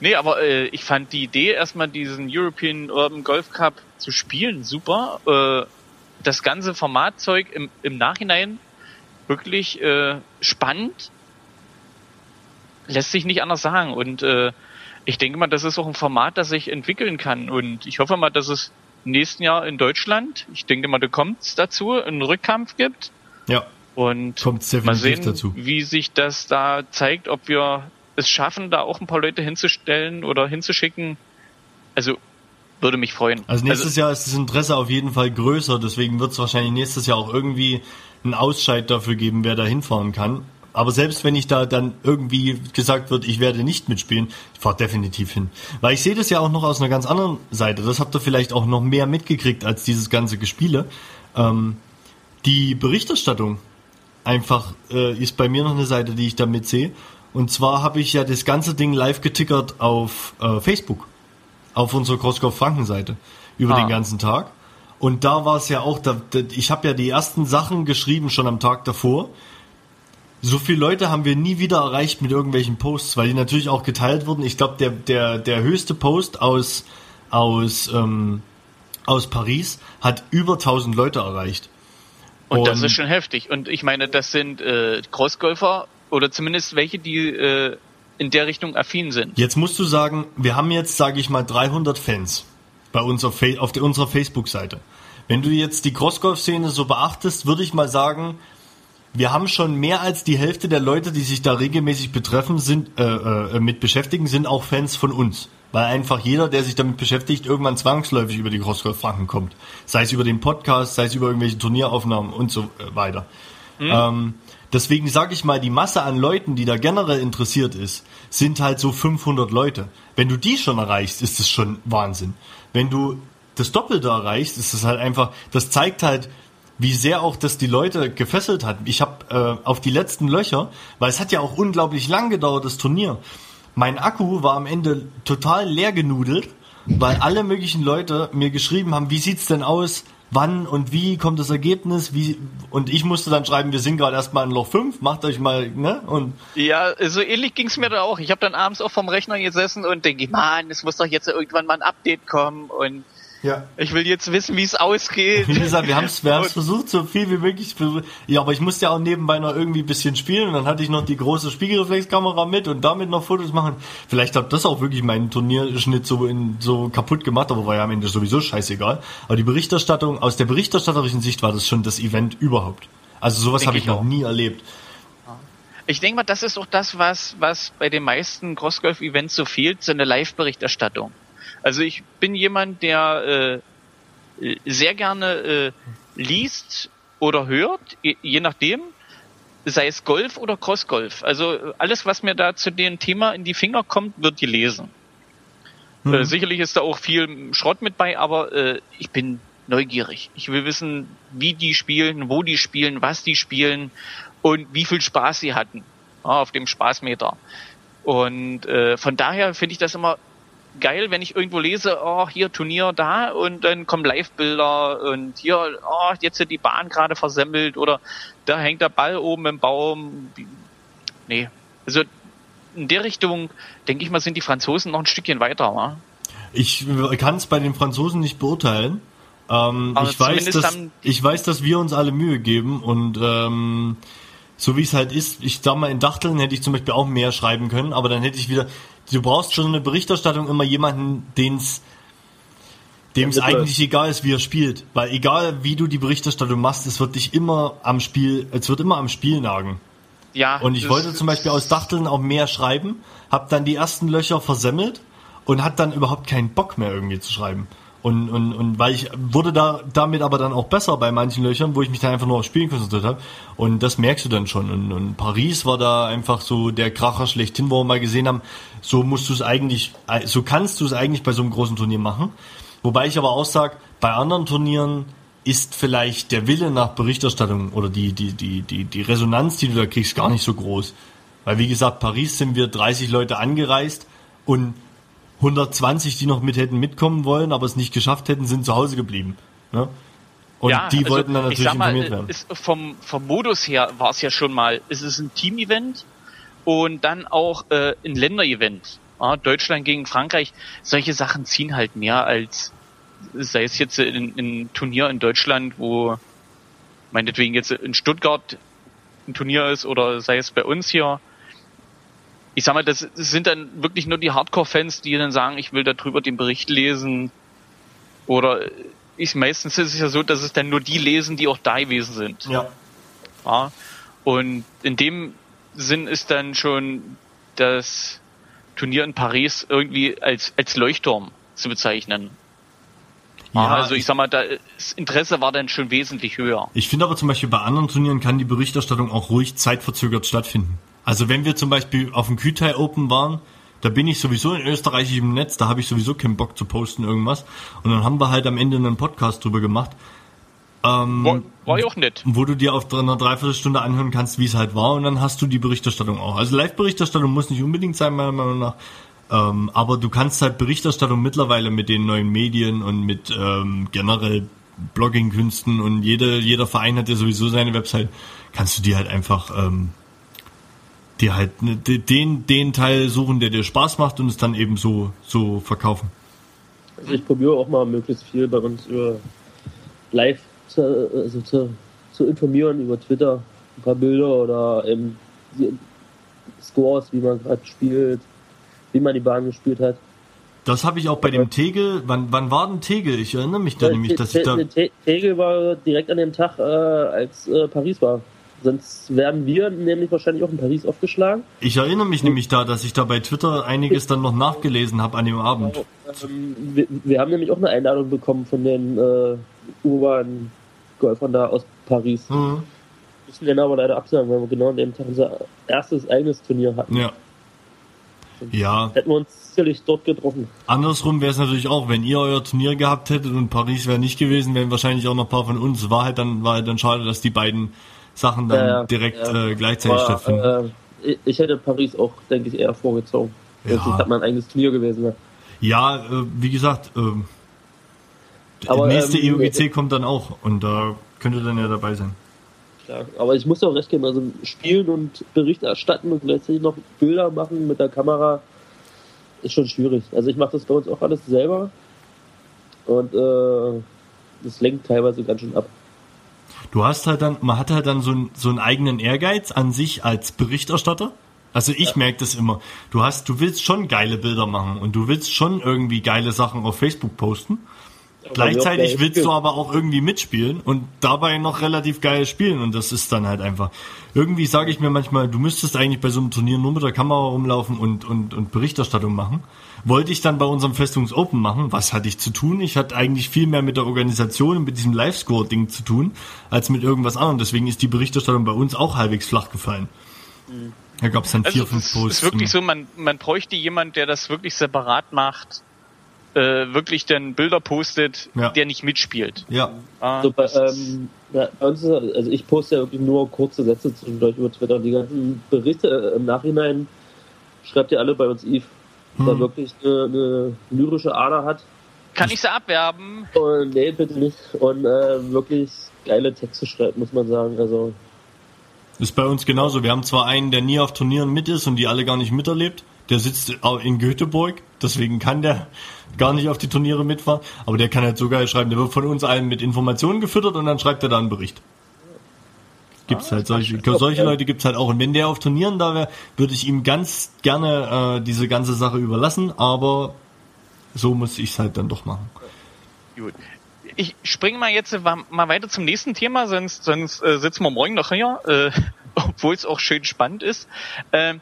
Nee, aber äh, ich fand die Idee, erstmal diesen European Urban Golf Cup zu spielen, super. Äh, das ganze Formatzeug im, im Nachhinein wirklich äh, spannend. Lässt sich nicht anders sagen. Und äh, ich denke mal, das ist auch ein Format, das sich entwickeln kann. Und ich hoffe mal, dass es nächsten Jahr in Deutschland, ich denke mal, da kommt es dazu, einen Rückkampf gibt. Ja. Und Kommt's mal sehen, dazu. wie sich das da zeigt, ob wir es schaffen, da auch ein paar Leute hinzustellen oder hinzuschicken. Also würde mich freuen. Also nächstes Jahr ist das Interesse auf jeden Fall größer, deswegen wird es wahrscheinlich nächstes Jahr auch irgendwie einen Ausscheid dafür geben, wer da hinfahren kann. Aber selbst wenn ich da dann irgendwie gesagt wird, ich werde nicht mitspielen, ich fahre definitiv hin. Weil ich sehe das ja auch noch aus einer ganz anderen Seite. Das habt ihr vielleicht auch noch mehr mitgekriegt als dieses ganze Gespiele. Ähm, die Berichterstattung einfach äh, ist bei mir noch eine Seite, die ich da mitsehe. Und zwar habe ich ja das ganze Ding live getickert auf äh, Facebook auf unserer Crosscoff Franken Seite über Ah. den ganzen Tag. Und da war es ja auch, da, da, ich habe ja die ersten Sachen geschrieben schon am Tag davor. So viele Leute haben wir nie wieder erreicht mit irgendwelchen Posts, weil die natürlich auch geteilt wurden. Ich glaube, der, der, der höchste Post aus, aus, ähm, aus Paris hat über 1000 Leute erreicht. Und das Und- ist schon heftig. Und ich meine, das sind äh, Crossgolfer oder zumindest welche, die äh, in der Richtung affin sind. Jetzt musst du sagen, wir haben jetzt, sage ich mal, 300 Fans bei uns auf, auf der, unserer Facebook-Seite. Wenn du jetzt die Crossgolf-Szene so beachtest, würde ich mal sagen, wir haben schon mehr als die Hälfte der Leute, die sich da regelmäßig betreffen, sind äh, äh, mit beschäftigen, sind auch Fans von uns. Weil einfach jeder, der sich damit beschäftigt, irgendwann zwangsläufig über die Crossgolf Franken kommt. Sei es über den Podcast, sei es über irgendwelche Turnieraufnahmen und so äh, weiter. Ähm, deswegen sage ich mal, die Masse an Leuten, die da generell interessiert ist, sind halt so 500 Leute. Wenn du die schon erreichst, ist das schon Wahnsinn. Wenn du das Doppelte erreichst, ist das halt einfach, das zeigt halt, wie sehr auch das die Leute gefesselt hat. Ich habe äh, auf die letzten Löcher, weil es hat ja auch unglaublich lang gedauert, das Turnier. Mein Akku war am Ende total leer genudelt, weil alle möglichen Leute mir geschrieben haben, wie sieht's denn aus, wann und wie kommt das Ergebnis, wie und ich musste dann schreiben, wir sind gerade erstmal in Loch 5, macht euch mal, ne? Und Ja, so ähnlich ging's mir da auch. Ich habe dann abends auch vom Rechner gesessen und denke, Mann, es muss doch jetzt irgendwann mal ein Update kommen und ja. ich will jetzt wissen, wie es ausgeht. Wie gesagt, wir haben es wir haben's versucht, so viel wie möglich. Ja, aber ich musste ja auch nebenbei noch irgendwie ein bisschen spielen und dann hatte ich noch die große Spiegelreflexkamera mit und damit noch Fotos machen. Vielleicht hat das auch wirklich meinen Turnierschnitt so in, so kaputt gemacht, aber war ja am Ende sowieso scheißegal. Aber die Berichterstattung, aus der berichterstatterischen Sicht war das schon das Event überhaupt. Also sowas habe ich ich noch nie erlebt. Ich denke mal, das ist auch das, was, was bei den meisten Crossgolf-Events so fehlt, so eine Live-Berichterstattung. Also ich bin jemand, der äh, sehr gerne äh, liest oder hört, je, nachdem, sei es Golf oder Crossgolf. Also alles, was mir da zu dem Thema in die Finger kommt, wird gelesen. Äh, sicherlich ist da auch viel Schrott mit bei, aber äh, ich bin neugierig. Ich will wissen, wie die spielen, wo die spielen, was die spielen und wie viel Spaß sie hatten ja, auf dem Spaßmeter. Und äh, von daher finde ich das immer geil, wenn ich irgendwo lese, oh, hier Turnier da und dann kommen Live-Bilder und hier, oh, jetzt sind die Bahn gerade versemmelt oder da hängt der Ball oben im Baum. Nee, also in der Richtung, denke ich mal, sind die Franzosen noch ein Stückchen weiter. Wa? Ich kann es bei den Franzosen nicht beurteilen. Ähm, ich, weiß, dass, ich weiß, dass wir uns alle Mühe geben und ähm, so wie es halt ist, ich sag mal, in Dachteln hätte ich zum Beispiel auch mehr schreiben können, aber dann hätte ich wieder, du brauchst schon eine Berichterstattung immer jemanden, den's dem es eigentlich egal ist, wie er spielt. Weil egal wie du die Berichterstattung machst, es wird dich immer am Spiel, es wird immer am Spiel nagen. Ja. Und ich wollte zum Beispiel aus Dachteln auch mehr schreiben, hab dann die ersten Löcher versemmelt und hat dann überhaupt keinen Bock mehr irgendwie zu schreiben. Und, und, und weil ich wurde da damit aber dann auch besser bei manchen Löchern, wo ich mich dann einfach nur auf Spielen konzentriert habe. Und das merkst du dann schon. Und, und Paris war da einfach so der Kracher schlechthin, wo wir mal gesehen haben, so musst du es eigentlich, äh, so kannst du es eigentlich bei so einem großen Turnier machen. Wobei ich aber auch sag, bei anderen Turnieren ist vielleicht der Wille nach Berichterstattung oder die, die, die, die, die Resonanz, die du da kriegst, gar nicht so groß. Weil wie gesagt, Paris sind wir 30 Leute angereist und 120, die noch mit hätten mitkommen wollen, aber es nicht geschafft hätten, sind zu Hause geblieben. Ne? Und ja, die also, wollten dann ich natürlich mal, informiert werden. Ist vom, vom Modus her war es ja schon mal, es ist ein Team-Event und dann auch äh, ein Länder-Event. Ja, Deutschland gegen Frankreich, solche Sachen ziehen halt mehr als, sei es jetzt in, in Turnier in Deutschland, wo meinetwegen jetzt in Stuttgart ein Turnier ist oder sei es bei uns hier. Ich sag mal, das sind dann wirklich nur die Hardcore-Fans, die dann sagen, ich will darüber den Bericht lesen oder ich meistens ist es ja so, dass es dann nur die lesen, die auch da gewesen sind. Ja. Ja. Und in dem Sinn ist dann schon das Turnier in Paris irgendwie als, als Leuchtturm zu bezeichnen. Ja, also ich sag mal, da, das Interesse war dann schon wesentlich höher. Ich finde aber zum Beispiel bei anderen Turnieren kann die Berichterstattung auch ruhig zeitverzögert stattfinden. Also wenn wir zum Beispiel auf dem Kütai Open waren, da bin ich sowieso in österreichischem Netz, da habe ich sowieso keinen Bock zu posten irgendwas. Und dann haben wir halt am Ende einen Podcast drüber gemacht. Ähm, war, war ja auch nett. Wo du dir auf einer Dreiviertelstunde anhören kannst, wie es halt war, und dann hast du die Berichterstattung auch. Also Live-Berichterstattung muss nicht unbedingt sein, meiner Meinung nach. Ähm, aber du kannst halt Berichterstattung mittlerweile mit den neuen Medien und mit ähm, generell Blogging-Künsten und jede, jeder Verein hat ja sowieso seine Website, kannst du dir halt einfach ähm, dir halt ne, den, den Teil suchen, der dir Spaß macht und es dann eben so, so verkaufen. Also ich probiere auch mal möglichst viel bei uns über live zu, also zu, zu informieren, über Twitter, ein paar Bilder oder eben die Scores, wie man gerade spielt, wie man die Bahn gespielt hat. Das habe ich auch bei dem Tegel. Wann, wann war denn Tegel? Ich erinnere mich da Äh, nämlich, dass ich da. Te- Tegel war direkt an dem Tag, äh, als äh, Paris war. Sonst werden wir nämlich wahrscheinlich auch in Paris aufgeschlagen. Ich erinnere mich nämlich da, dass ich da bei Twitter einiges dann noch nachgelesen habe an dem Abend. Ähm, wir, wir haben nämlich auch eine Einladung bekommen von den äh, urbanen Golfern da aus Paris. Mhm. Müssen den aber leider absagen, weil wir genau an dem Tag unser erstes eigenes Turnier hatten. Ja. Ja, Hätten wir uns sicherlich dort getroffen. andersrum wäre es natürlich auch, wenn ihr euer Turnier gehabt hättet und Paris wäre nicht gewesen, wären wahrscheinlich auch noch ein paar von uns. War halt dann, war halt dann schade, dass die beiden Sachen dann Ja, direkt. Äh, gleichzeitig Aber, stattfinden. äh, ich- hätte Paris auch, denke ich, eher vorgezogen. Ja. halt mein eigenes Turnier gewesen wäre. Ja, äh, wie gesagt, Aber, der nächste ähm, EUGC kommt dann auch und da könnt ihr dann ja dabei sein. Klar. Aber ich muss auch recht geben, also spielen und Bericht erstatten und gleichzeitig noch Bilder machen mit der Kamera ist schon schwierig. Also ich mache das bei uns auch alles selber und äh, das lenkt teilweise ganz schön ab. Du hast halt dann, man hat halt dann so, einen- so einen eigenen Ehrgeiz an sich als Berichterstatter. Also ich merke das immer. Du hast, du willst schon geile Bilder machen und du willst schon irgendwie geile Sachen auf Facebook posten. Gleichzeitig geil willst du aber auch irgendwie mitspielen und dabei noch relativ geil spielen und das ist dann halt einfach. Irgendwie sage ich mir manchmal, du müsstest eigentlich bei so einem Turnier nur mit der Kamera rumlaufen und, und, und Berichterstattung machen. Wollte ich dann bei unserem Festungs Open machen. Was hatte ich zu tun? Ich hatte eigentlich viel mehr mit der Organisation und mit diesem Live-Score-Ding zu tun, als mit irgendwas anderem. Deswegen ist die Berichterstattung bei uns auch halbwegs flach gefallen. Da gab es dann vier, Also fünf es Posts. ist wirklich immer. so, man, man bräuchte jemand, der das wirklich separat macht, äh, wirklich dann Bilder postet, Ja. der nicht mitspielt. Ja, Ah, Also bei, ähm, ja, bei uns ist, also ich poste ja wirklich nur kurze Sätze zwischendurch über Twitter. Die ganzen Berichte äh, im Nachhinein schreibt ihr alle bei uns Eve, der wirklich eine, eine lyrische Ader hat. kann ich sie abwerben? Und nee, bitte nicht. Und äh, wirklich geile Texte schreibt, muss man sagen. Also Ist bei uns genauso. Wir haben zwar einen, der nie auf Turnieren mit ist und die alle gar nicht miterlebt. Der sitzt auch in Göteborg, deswegen kann der gar nicht auf die Turniere mitfahren. Aber der kann halt so geil schreiben. Der wird von uns allen mit Informationen gefüttert und dann schreibt er da einen Bericht. Gibt's halt solche, solche Leute gibt's halt auch. Und wenn der auf Turnieren da wäre, würde ich ihm ganz gerne äh, diese ganze Sache überlassen. Aber so muss ich's halt dann doch machen. Gut. Ich springe mal jetzt äh, mal weiter zum nächsten Thema, sonst, sonst äh, sitzen wir morgen noch hier, äh, obwohl es auch schön spannend ist. Ähm,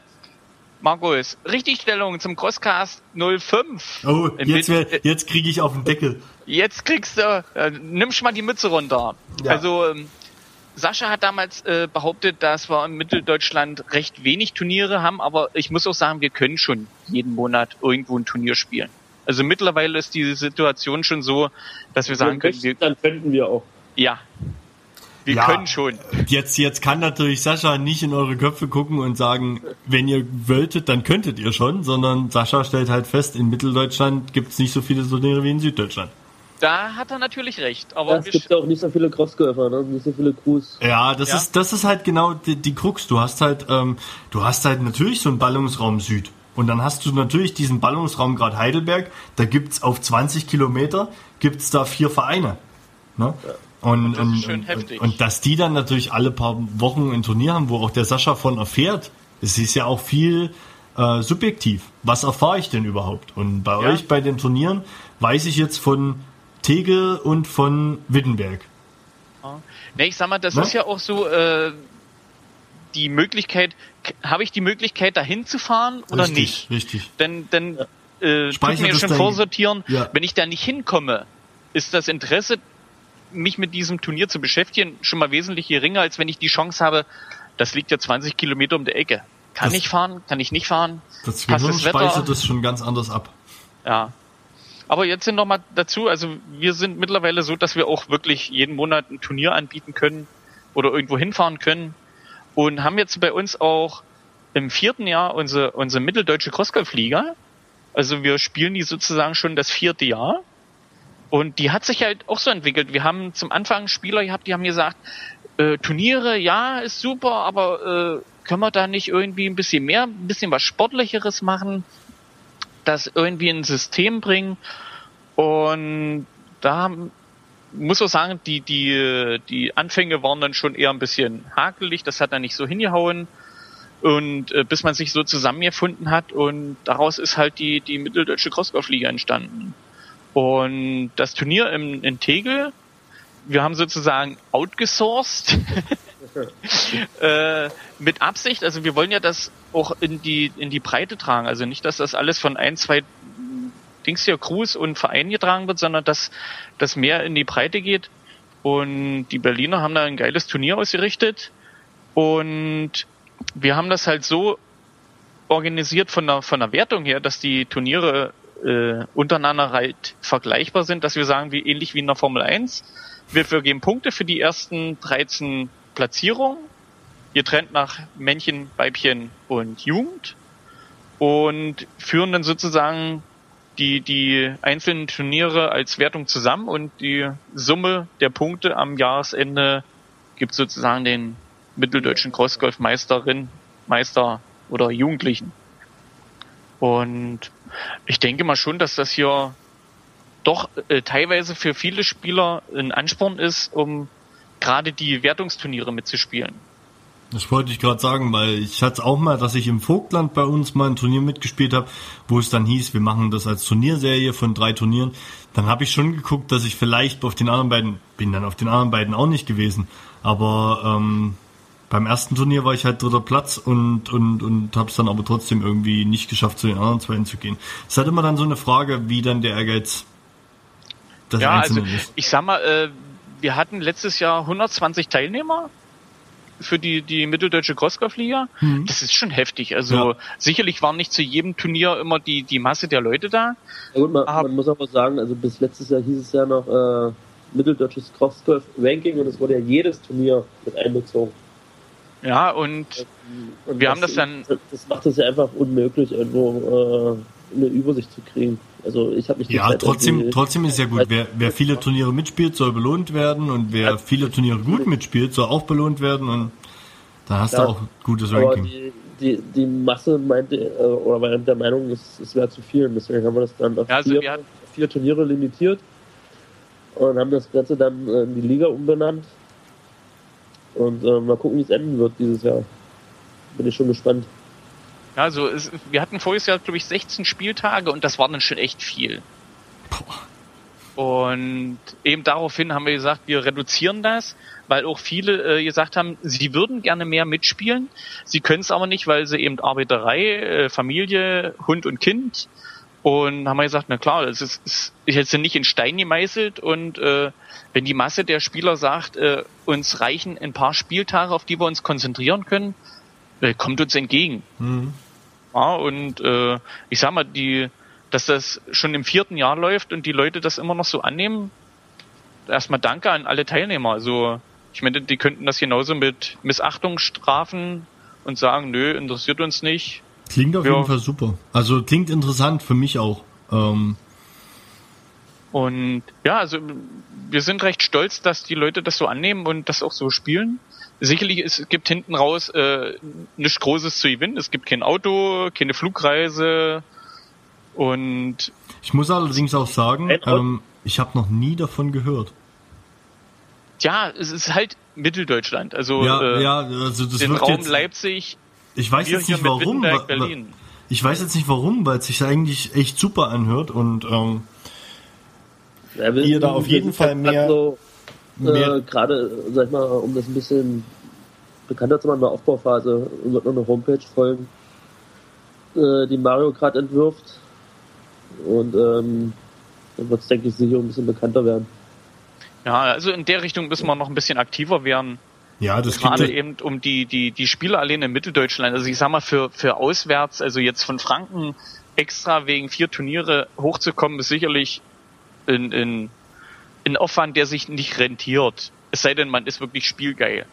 Markus, Richtigstellung zum Crosscast 05. Oh, jetzt, wär, jetzt kriege ich auf den Deckel. Jetzt kriegst du, äh, nimmst mal die Mütze runter. Ja. Also ähm, Sascha hat damals äh, behauptet, dass wir in Mitteldeutschland recht wenig Turniere haben, aber ich muss auch sagen, wir können schon jeden Monat irgendwo ein Turnier spielen. Also mittlerweile ist die Situation schon so, dass wir sagen können, wir, dann könnten wir auch. ja, wir Ja. können schon. Jetzt, jetzt kann natürlich Sascha nicht in eure Köpfe gucken und sagen, wenn ihr wolltet, dann könntet ihr schon, sondern Sascha stellt halt fest, in Mitteldeutschland gibt's nicht so viele Turniere wie in Süddeutschland. Da hat er natürlich recht. Aber es gibt ja auch nicht so viele Crossgolfer, ne? nicht so viele Crews. Ja, das Ja. ist das ist halt genau die, die Krux. Du hast halt ähm, du hast halt natürlich so einen Ballungsraum Süd und dann hast du natürlich diesen Ballungsraum gerade Heidelberg. Da gibt's auf 20 Kilometer gibt's da vier Vereine. Ne? Und, das ist und, schön und, heftig. und dass die dann natürlich alle paar Wochen ein Turnier haben, wo auch der Sascha von erfährt, es ist ja auch viel äh, subjektiv. Was erfahre ich denn überhaupt? Und bei Ja. euch bei den Turnieren weiß ich jetzt von Tegel und von Wittenberg. Ja. Ne, ich sag mal, das ne? ist ja auch so äh, die Möglichkeit, habe ich die Möglichkeit, dahin zu fahren oder richtig, nicht? Richtig. Denn, denn äh, tut mir schon vorsortieren, ja. wenn ich da nicht hinkomme, ist das Interesse, mich mit diesem Turnier zu beschäftigen, schon mal wesentlich geringer, als wenn ich die Chance habe, das liegt ja 20 Kilometer um der Ecke. Kann das, ich fahren? Kann ich nicht fahren? Das Gehirn speichert das schon ganz anders ab. Ja. Aber jetzt sind noch mal dazu, also wir sind mittlerweile so, dass wir auch wirklich jeden Monat ein Turnier anbieten können oder irgendwo hinfahren können und haben jetzt bei uns auch im vierten Jahr unsere, unsere mitteldeutsche Crossgolf-Liga. Also wir spielen die sozusagen schon das vierte Jahr. Und die hat sich halt auch so entwickelt. Wir haben zum Anfang Spieler gehabt, die haben gesagt, äh, Turniere, ja, ist super, aber äh, können wir da nicht irgendwie ein bisschen mehr, ein bisschen was Sportlicheres machen, das irgendwie in ein System bringen? Und da muss auch sagen, die, die, die Anfänge waren dann schon eher ein bisschen hakelig, das hat dann nicht so hingehauen. Und äh, bis man sich so zusammengefunden hat und daraus ist halt die, die mitteldeutsche Crossgolf-Liga entstanden. Und das Turnier im, in Tegel, wir haben sozusagen outgesourced äh, mit Absicht. Also wir wollen ja das auch in die in die Breite tragen. Also nicht, dass das alles von ein, zwei Dings hier Crews und Vereinen getragen wird, sondern dass das mehr in die Breite geht. Und die Berliner haben da ein geiles Turnier ausgerichtet. Und wir haben das halt so organisiert von der, von der Wertung her, dass die Turniere äh, untereinander halt vergleichbar sind, dass wir sagen, wie ähnlich wie in der Formel 1. Wir vergeben Punkte für die ersten 13 Platzierungen, getrennt nach Männchen, Weibchen und Jugend. Und führen dann sozusagen die, die einzelnen Turniere als Wertung zusammen. Und die Summe der Punkte am Jahresende gibt sozusagen den mitteldeutschen Crossgolf-Meisterin, Meister oder Jugendlichen. Und ich denke mal schon, dass das hier doch äh, teilweise für viele Spieler ein Ansporn ist, um gerade die Wertungsturniere mitzuspielen. Das wollte ich gerade sagen, weil ich hatte auch mal, dass ich im Vogtland bei uns mal ein Turnier mitgespielt habe, wo es dann hieß, wir machen das als Turnierserie von drei Turnieren. Dann habe ich schon geguckt, dass ich vielleicht auf den anderen beiden, bin dann auf den anderen beiden auch nicht gewesen, aber ähm, beim ersten Turnier war ich halt dritter Platz und, und, und habe es dann aber trotzdem irgendwie nicht geschafft, zu den anderen zwei zu gehen. Es ist halt immer dann so eine Frage, wie dann der Ehrgeiz das ja, also, ist. Ich sag mal, äh, wir hatten letztes Jahr 120 Teilnehmer für die, die mitteldeutsche Crossgolf-Liga. Mhm. Das ist schon heftig. Also ja. sicherlich waren nicht zu jedem Turnier immer die, die Masse der Leute da. Ja gut, man, man muss aber sagen, also bis letztes Jahr hieß es ja noch äh, mitteldeutsches Crossgolf-Ranking und es wurde ja jedes Turnier mit einbezogen. Ja, und, und wir haben das dann. Das macht es ja einfach unmöglich, irgendwo äh, eine Übersicht zu kriegen. Also ich habe mich Ja, Zeit trotzdem, trotzdem ist ja gut. Wer, wer viele Turniere mitspielt, soll belohnt werden und wer ja. viele Turniere gut mitspielt, soll auch belohnt werden und da hast ja, du auch gutes Ranking. Die, die, die, Masse meinte äh, oder war der Meinung, es, es wäre zu viel. Deswegen haben wir das dann auf ja, also vier, vier Turniere limitiert und haben das Ganze dann in die Liga umbenannt und äh, mal gucken, wie es enden wird dieses Jahr. Bin ich schon gespannt. Ja, also es, wir hatten voriges Jahr, glaube ich, 16 Spieltage und das war dann schon echt viel. Und eben daraufhin haben wir gesagt, wir reduzieren das, weil auch viele äh, gesagt haben, sie würden gerne mehr mitspielen, sie können es aber nicht, weil sie eben Arbeiterei, äh, Familie, Hund und Kind. Und haben wir gesagt, na klar, es ist, ist jetzt nicht in Stein gemeißelt. Und äh, wenn die Masse der Spieler sagt, äh, uns reichen ein paar Spieltage, auf die wir uns konzentrieren können, äh, kommt uns entgegen. Mhm. Ja, und äh, ich sag mal, die, dass das schon im vierten Jahr läuft und die Leute das immer noch so annehmen, erstmal danke an alle Teilnehmer. Also ich meine, die könnten das genauso mit Missachtung strafen und sagen, nö, interessiert uns nicht. Klingt auf ja. jeden Fall super. Also klingt interessant für mich auch. Ähm. Und ja, also wir sind recht stolz, dass die Leute das so annehmen und das auch so spielen. Sicherlich, es gibt hinten raus äh, nichts Großes zu gewinnen. Es gibt kein Auto, keine Flugreise und ich muss allerdings auch sagen, ähm, ich habe noch nie davon gehört. Ja, es ist halt Mitteldeutschland. Also, ja, äh, ja, also das den Raum jetzt, Leipzig, ich weiß jetzt nicht warum. Weil, ich weiß jetzt nicht warum, weil es sich eigentlich echt super anhört und ähm, Ja, ihr da auf jeden sind Fall halt mehr, So, mehr äh, Gerade, sag ich mal, um das ein bisschen bekannter zu machen, in der Aufbauphase wird noch eine Homepage folgen, äh, die Mario gerade entwirft. Und ähm, dann wird es, denke ich, sicher ein bisschen bekannter werden. Ja, also in der Richtung müssen wir noch ein bisschen aktiver werden. ja, das Gerade kriegt eben um die, die, die Spieler allein in Mitteldeutschland. Also ich sag mal, für, für auswärts, also jetzt von Franken extra wegen vier Turniere hochzukommen, ist sicherlich ein, ein, ein Aufwand, der sich nicht rentiert. Es sei denn, man ist wirklich spielgeil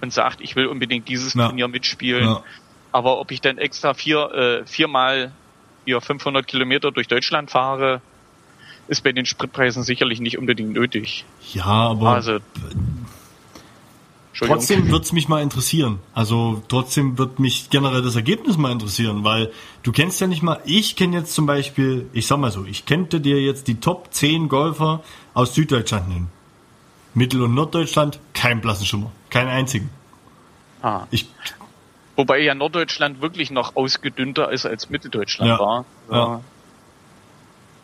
und sagt, ich will unbedingt dieses Ja. Turnier mitspielen. ja. Aber ob ich dann extra vier, äh, viermal hier 500 Kilometer durch Deutschland fahre, ist bei den Spritpreisen sicherlich nicht unbedingt nötig. ja, aber Also. Trotzdem wird's mich mal interessieren. Also trotzdem wird mich generell das Ergebnis mal interessieren, weil du kennst ja nicht mal, ich kenne jetzt zum Beispiel, ich sag mal so, ich könnte dir jetzt die Top 10 Golfer aus Süddeutschland nennen. Mittel- und Norddeutschland, kein blassen Schimmer. Keinen einzigen. Ah. Ich, Wobei ja Norddeutschland wirklich noch ausgedünnter ist als Mitteldeutschland Ja. war. Ja.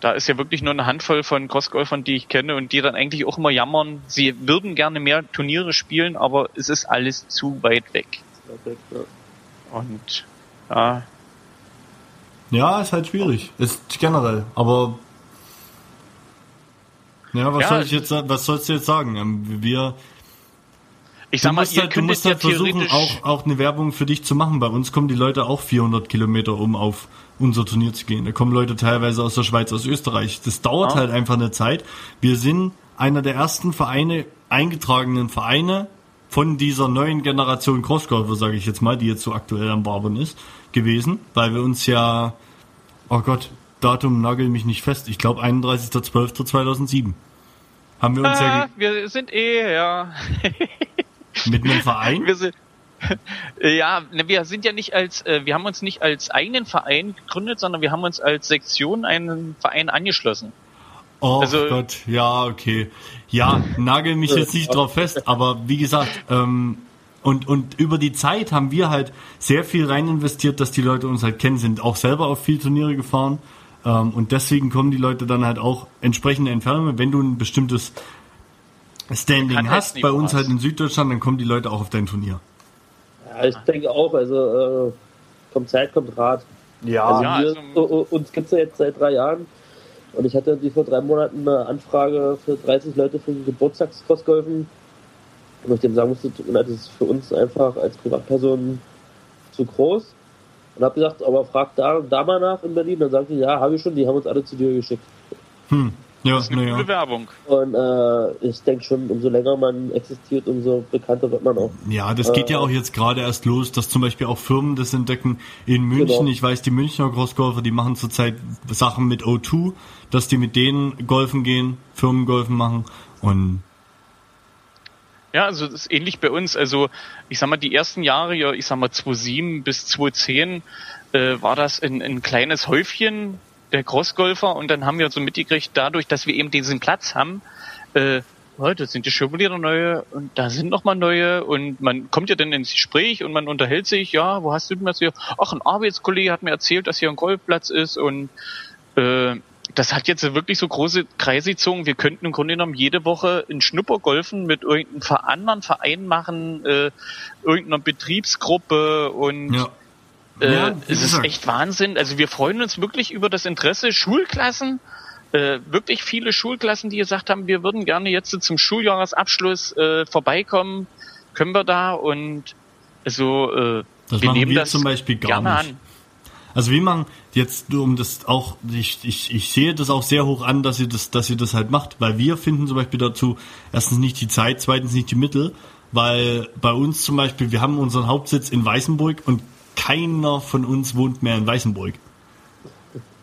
Da ist ja wirklich nur eine Handvoll von Crossgolfern, die ich kenne und die dann eigentlich auch immer jammern, sie würden gerne mehr Turniere spielen, aber es ist alles zu weit weg. Und ja, ja, ist halt schwierig. Ist generell. Aber ja, was Ja, soll ich jetzt, was sollst du jetzt sagen? Ähm, Wir, ich Du sag mal, musst ihr halt, du musst ja halt versuchen, auch, auch eine Werbung für dich zu machen. Bei uns kommen die Leute auch 400 Kilometer, um auf unser Turnier zu gehen. Da kommen Leute teilweise aus der Schweiz, aus Österreich. Das dauert Ja. halt einfach eine Zeit. Wir sind einer der ersten Vereine, eingetragenen Vereine von dieser neuen Generation Crossgolfer, sage ich jetzt mal, die jetzt so aktuell am Barbern ist, gewesen, weil wir uns ja, oh Gott, Datum nagel mich nicht fest. Ich glaube 31.12.2007. Haben wir uns ja Ah, wir sind eh, ja. mit einem Verein. Wir sind, ja, ne, wir sind ja nicht als, äh, wir haben uns nicht als eigenen Verein gegründet, sondern wir haben uns als Sektion einen Verein angeschlossen. Oh Also- Gott, ja, okay. Ja, nagel mich jetzt nicht drauf fest, aber wie gesagt, ähm, und, und über die Zeit haben wir halt sehr viel rein investiert, dass die Leute uns halt kennen, sind auch selber auf viel Turniere gefahren. Ähm, und deswegen kommen die Leute dann halt auch entsprechende Entfernungen. Wenn du ein bestimmtes Standing hast, bei uns halt in Süddeutschland, dann kommen die Leute auch auf dein Turnier. Ja, ich denke auch, also äh, kommt Zeit, kommt Rat. Ja, Also, Ja, wir, also- so, uns gibt's ja jetzt seit drei Jahren und ich hatte die vor drei Monaten eine Anfrage für 30 Leute für den Geburtstagscrossgolfen. Und ich dem sagen musste, das ist für uns einfach als Privatperson zu groß. Und habe gesagt, aber frag da, da mal nach in Berlin. Dann sagte ich, ja, habe ich schon, die haben uns alle zu dir geschickt. hm. Ja, Das ist eine gute Werbung. Und äh, ich denke schon, umso länger man existiert, umso bekannter wird man auch. Ja, das geht ja Äh, auch jetzt gerade erst los, dass zum Beispiel auch Firmen das entdecken. In München, Genau. ich weiß, die Münchner Crossgolfer, die machen zurzeit Sachen mit O2, dass die mit denen golfen gehen, Firmengolfen machen. Und Ja, also das ist ähnlich bei uns. Also ich sag mal, die ersten Jahre, ja, ich sag mal 2007 bis 2010 äh, war das ein, ein kleines Häufchen der Crossgolfer und dann haben wir so mitgekriegt, dadurch, dass wir eben diesen Platz haben, äh, das sind ja schon wieder neue und da sind noch mal neue und man kommt ja dann ins Gespräch und man unterhält sich, ja, wo hast du denn das hier? Ach, ein Arbeitskollege hat mir erzählt, dass hier ein Golfplatz ist und äh, das hat jetzt wirklich so große Kreise gezogen. Wir könnten im Grunde genommen jede Woche ein Schnuppergolfen mit irgendeinem anderen Verein machen, äh, irgendeiner Betriebsgruppe und ja. Äh, Ja, es ist echt Wahnsinn. Also wir freuen uns wirklich über das Interesse. Schulklassen, äh, wirklich viele Schulklassen, die gesagt haben, wir würden gerne jetzt zum Schuljahresabschluss äh, vorbeikommen. Können wir da? Und also äh, Das wir machen nehmen wir das zum Beispiel gar gerne nicht. an. Also wir machen jetzt nur um das auch, ich, ich, ich sehe das auch sehr hoch an, dass ihr das, dass ihr das halt macht, weil wir finden zum Beispiel dazu erstens nicht die Zeit, zweitens nicht die Mittel, weil bei uns zum Beispiel, wir haben unseren Hauptsitz in Weißenburg und keiner von uns wohnt mehr in Weißenburg.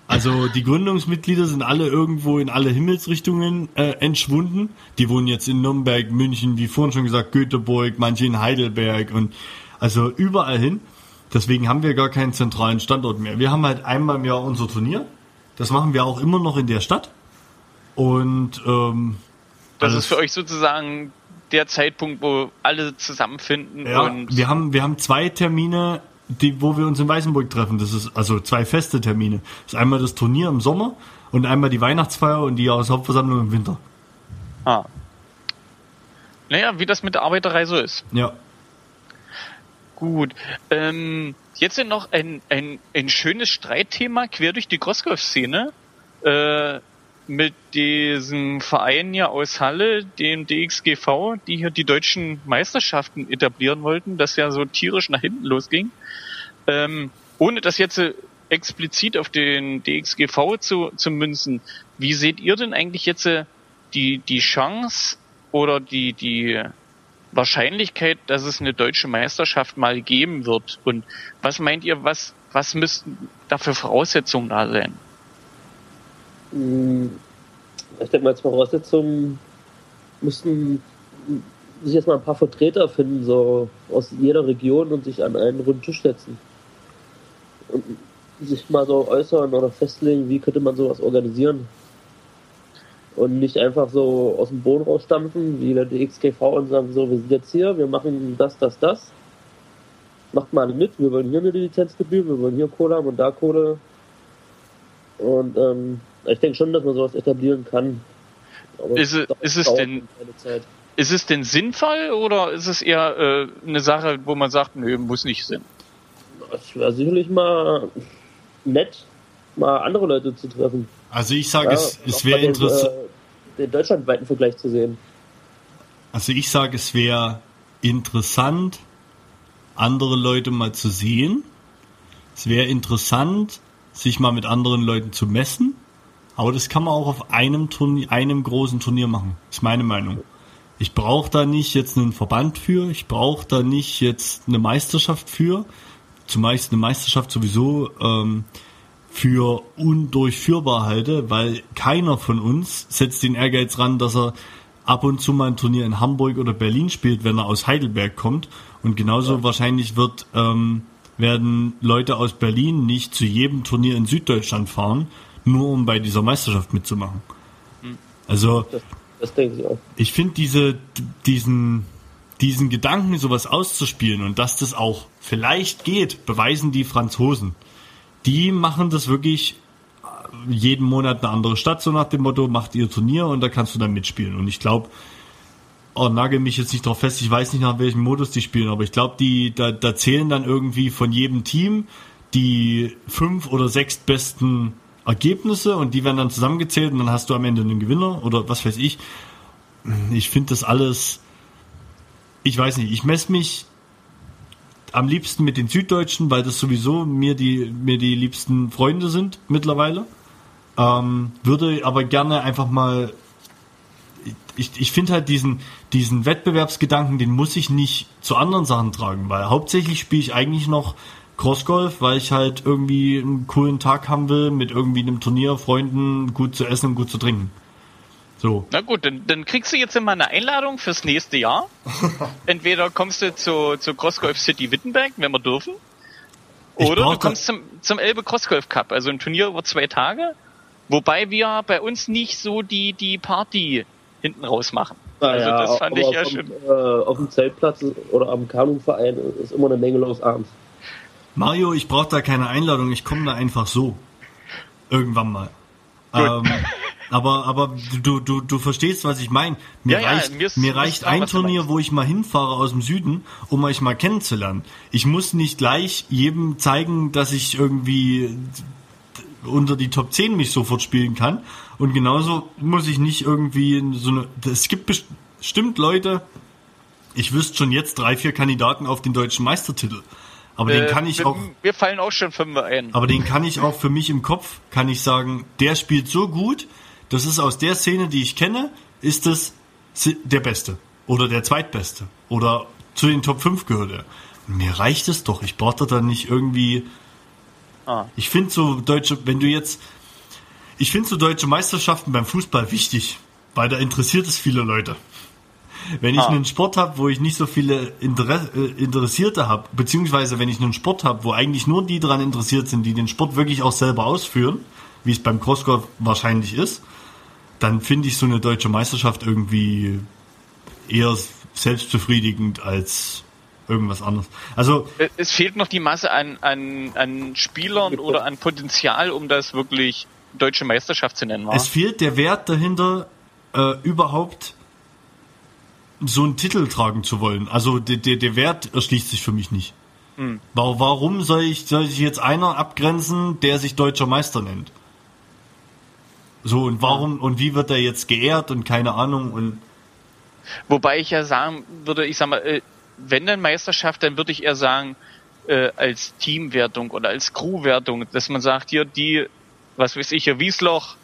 Also die Gründungsmitglieder sind alle irgendwo in alle Himmelsrichtungen äh, entschwunden. Die wohnen jetzt in Nürnberg, München, wie vorhin schon gesagt, Göteborg, manche in Heidelberg und also überall hin. Deswegen haben wir gar keinen zentralen Standort mehr. Wir haben halt einmal im Jahr unser Turnier. Das machen wir auch immer noch in der Stadt. Und ähm, Das alles- ist für euch sozusagen der Zeitpunkt, wo alle zusammenfinden Ja, wir haben, wir haben zwei Termine, die, wo wir uns in Weißenburg treffen. Das ist also zwei feste Termine. Das ist einmal das Turnier im Sommer und einmal die Weihnachtsfeier und die Jahreshauptversammlung im Winter. Ah. Naja, wie das mit der Arbeiterei so ist. Ja. Gut. Ähm, jetzt noch ein, ein, ein schönes Streitthema quer durch die Crossgolf-Szene. Äh, mit diesem Verein ja aus Halle, dem DXGV, die hier die deutschen Meisterschaften etablieren wollten, das ja so tierisch nach hinten losging. Ähm, ohne das jetzt äh, explizit auf den DXGV zu, zu münzen, wie seht ihr denn eigentlich jetzt äh, die, die Chance oder die, die Wahrscheinlichkeit, dass es eine deutsche Meisterschaft mal geben wird? Und was meint ihr, was, was müssten da für Voraussetzungen da sein? Hm, ich denke mal, als Voraussetzungen müssten sich jetzt mal ein paar Vertreter finden, so aus jeder Region und sich an einen runden Tisch setzen. Und sich mal so äußern oder festlegen, wie könnte man sowas organisieren. Und nicht einfach so aus dem Boden rausstampfen, wie der DXGV und sagen, so, wir sind jetzt hier, wir machen das, das, das. Macht mal mit, wir wollen hier eine Lizenzgebühr, wir wollen hier Kohle haben und da Kohle. Und ähm, ich denke schon, dass man sowas etablieren kann. Aber ist, es, ist es denn ist es denn sinnvoll oder ist es eher äh, eine Sache, wo man sagt, nö, muss nicht sein? Es wäre sicherlich mal nett, mal andere Leute zu treffen. Also ich sage, ja, es, es wäre interessant. Äh, den deutschlandweiten Vergleich zu sehen. Also ich sage, es wäre interessant, andere Leute mal zu sehen. Es wäre interessant, sich mal mit anderen Leuten zu messen. Aber das kann man auch auf einem Turnier, einem großen Turnier machen. Ist meine Meinung. Ich brauche da nicht jetzt einen Verband für. Ich brauche da nicht jetzt eine Meisterschaft für. Zumeist eine Meisterschaft sowieso ähm, für undurchführbar halte, weil keiner von uns setzt den Ehrgeiz ran, dass er ab und zu mal ein Turnier in Hamburg oder Berlin spielt, wenn er aus Heidelberg kommt. Und genauso ja. wahrscheinlich wird ähm, werden Leute aus Berlin nicht zu jedem Turnier in Süddeutschland fahren, nur um bei dieser Meisterschaft mitzumachen. Hm. Also das, das denke ich auch. Ich finde diese diesen diesen Gedanken, sowas auszuspielen und dass das auch vielleicht geht, beweisen die Franzosen. Die machen das wirklich äh, jeden Monat eine andere Stadt, so nach dem Motto, macht ihr Turnier und da kannst du dann mitspielen. Und ich glaube, oh, nagel mich jetzt nicht drauf fest, ich weiß nicht nach welchem Modus die spielen, aber ich glaube, die, da, da zählen dann irgendwie von jedem Team die fünf oder sechs besten Ergebnisse und die werden dann zusammengezählt und dann hast du am Ende einen Gewinner oder was weiß ich. Ich finde das alles, ich weiß nicht, ich messe mich am liebsten mit den Süddeutschen, weil das sowieso mir die, mir die liebsten Freunde sind mittlerweile. Ähm, würde aber gerne einfach mal ich, ich finde halt diesen, diesen Wettbewerbsgedanken, den muss ich nicht zu anderen Sachen tragen, weil hauptsächlich spiele ich eigentlich noch Crossgolf, weil ich halt irgendwie einen coolen Tag haben will, mit irgendwie einem Turnier, Freunden, gut zu essen und gut zu trinken. So. Na gut, dann, dann kriegst du jetzt immer eine Einladung fürs nächste Jahr. Entweder kommst du zu, zu Crossgolf City Wittenberg, wenn wir dürfen. Oder du kommst zum, zum Elbe Crossgolf Cup, also ein Turnier über zwei Tage. Wobei wir bei uns nicht so die, die Party hinten raus machen. also ja, das fand ich ja schön. Äh, auf dem Zeltplatz oder am Kanuverein ist immer eine Menge los abends. Mario, ich brauche da keine Einladung, ich komme da einfach so. Irgendwann mal. Ähm, aber aber du, du, du verstehst, was ich meine. Mir ja, reicht, ja, mir, mir reicht ein Turnier, wo ich mal hinfahre aus dem Süden, um euch mal kennenzulernen. Ich muss nicht gleich jedem zeigen, dass ich irgendwie unter die Top 10 mich sofort spielen kann. Und genauso muss ich nicht irgendwie so eine. Es gibt bestimmt Leute, ich wüsste schon jetzt drei, vier Kandidaten auf den deutschen Meistertitel. Aber äh, den kann ich wir, auch. Wir fallen auch schon fünf ein. Aber den kann ich auch für mich im Kopf, kann ich sagen, der spielt so gut, das ist aus der Szene, die ich kenne, ist es der Beste. Oder der Zweitbeste. Oder zu den Top 5 gehört er. Mir reicht es doch. Ich brauche da nicht irgendwie Ah. Ich finde so deutsche, wenn du jetzt, ich finde so deutsche Meisterschaften beim Fußball wichtig, weil da interessiert es viele Leute. Wenn ich ah. einen Sport habe, wo ich nicht so viele äh, Interessierte habe, beziehungsweise wenn ich einen Sport habe, wo eigentlich nur die daran interessiert sind, die den Sport wirklich auch selber ausführen, wie es beim Crossgolf wahrscheinlich ist, dann finde ich so eine deutsche Meisterschaft irgendwie eher selbstbefriedigend als irgendwas anderes. Also es fehlt noch die Masse an, an, an Spielern oder an Potenzial, um das wirklich deutsche Meisterschaft zu nennen war. Es fehlt der Wert dahinter, äh, überhaupt so einen Titel tragen zu wollen. Also der, der, der Wert erschließt sich für mich nicht. Hm. Wa- Warum soll ich, soll ich jetzt einer abgrenzen, der sich deutscher Meister nennt? So, und warum, und wie wird er jetzt geehrt und keine Ahnung und Wobei ich ja sagen würde, ich sag mal, äh, wenn dann Meisterschaft, dann würde ich eher sagen, äh, als Teamwertung oder als Crewwertung, dass man sagt, hier die, was weiß ich, hier Wiesloch,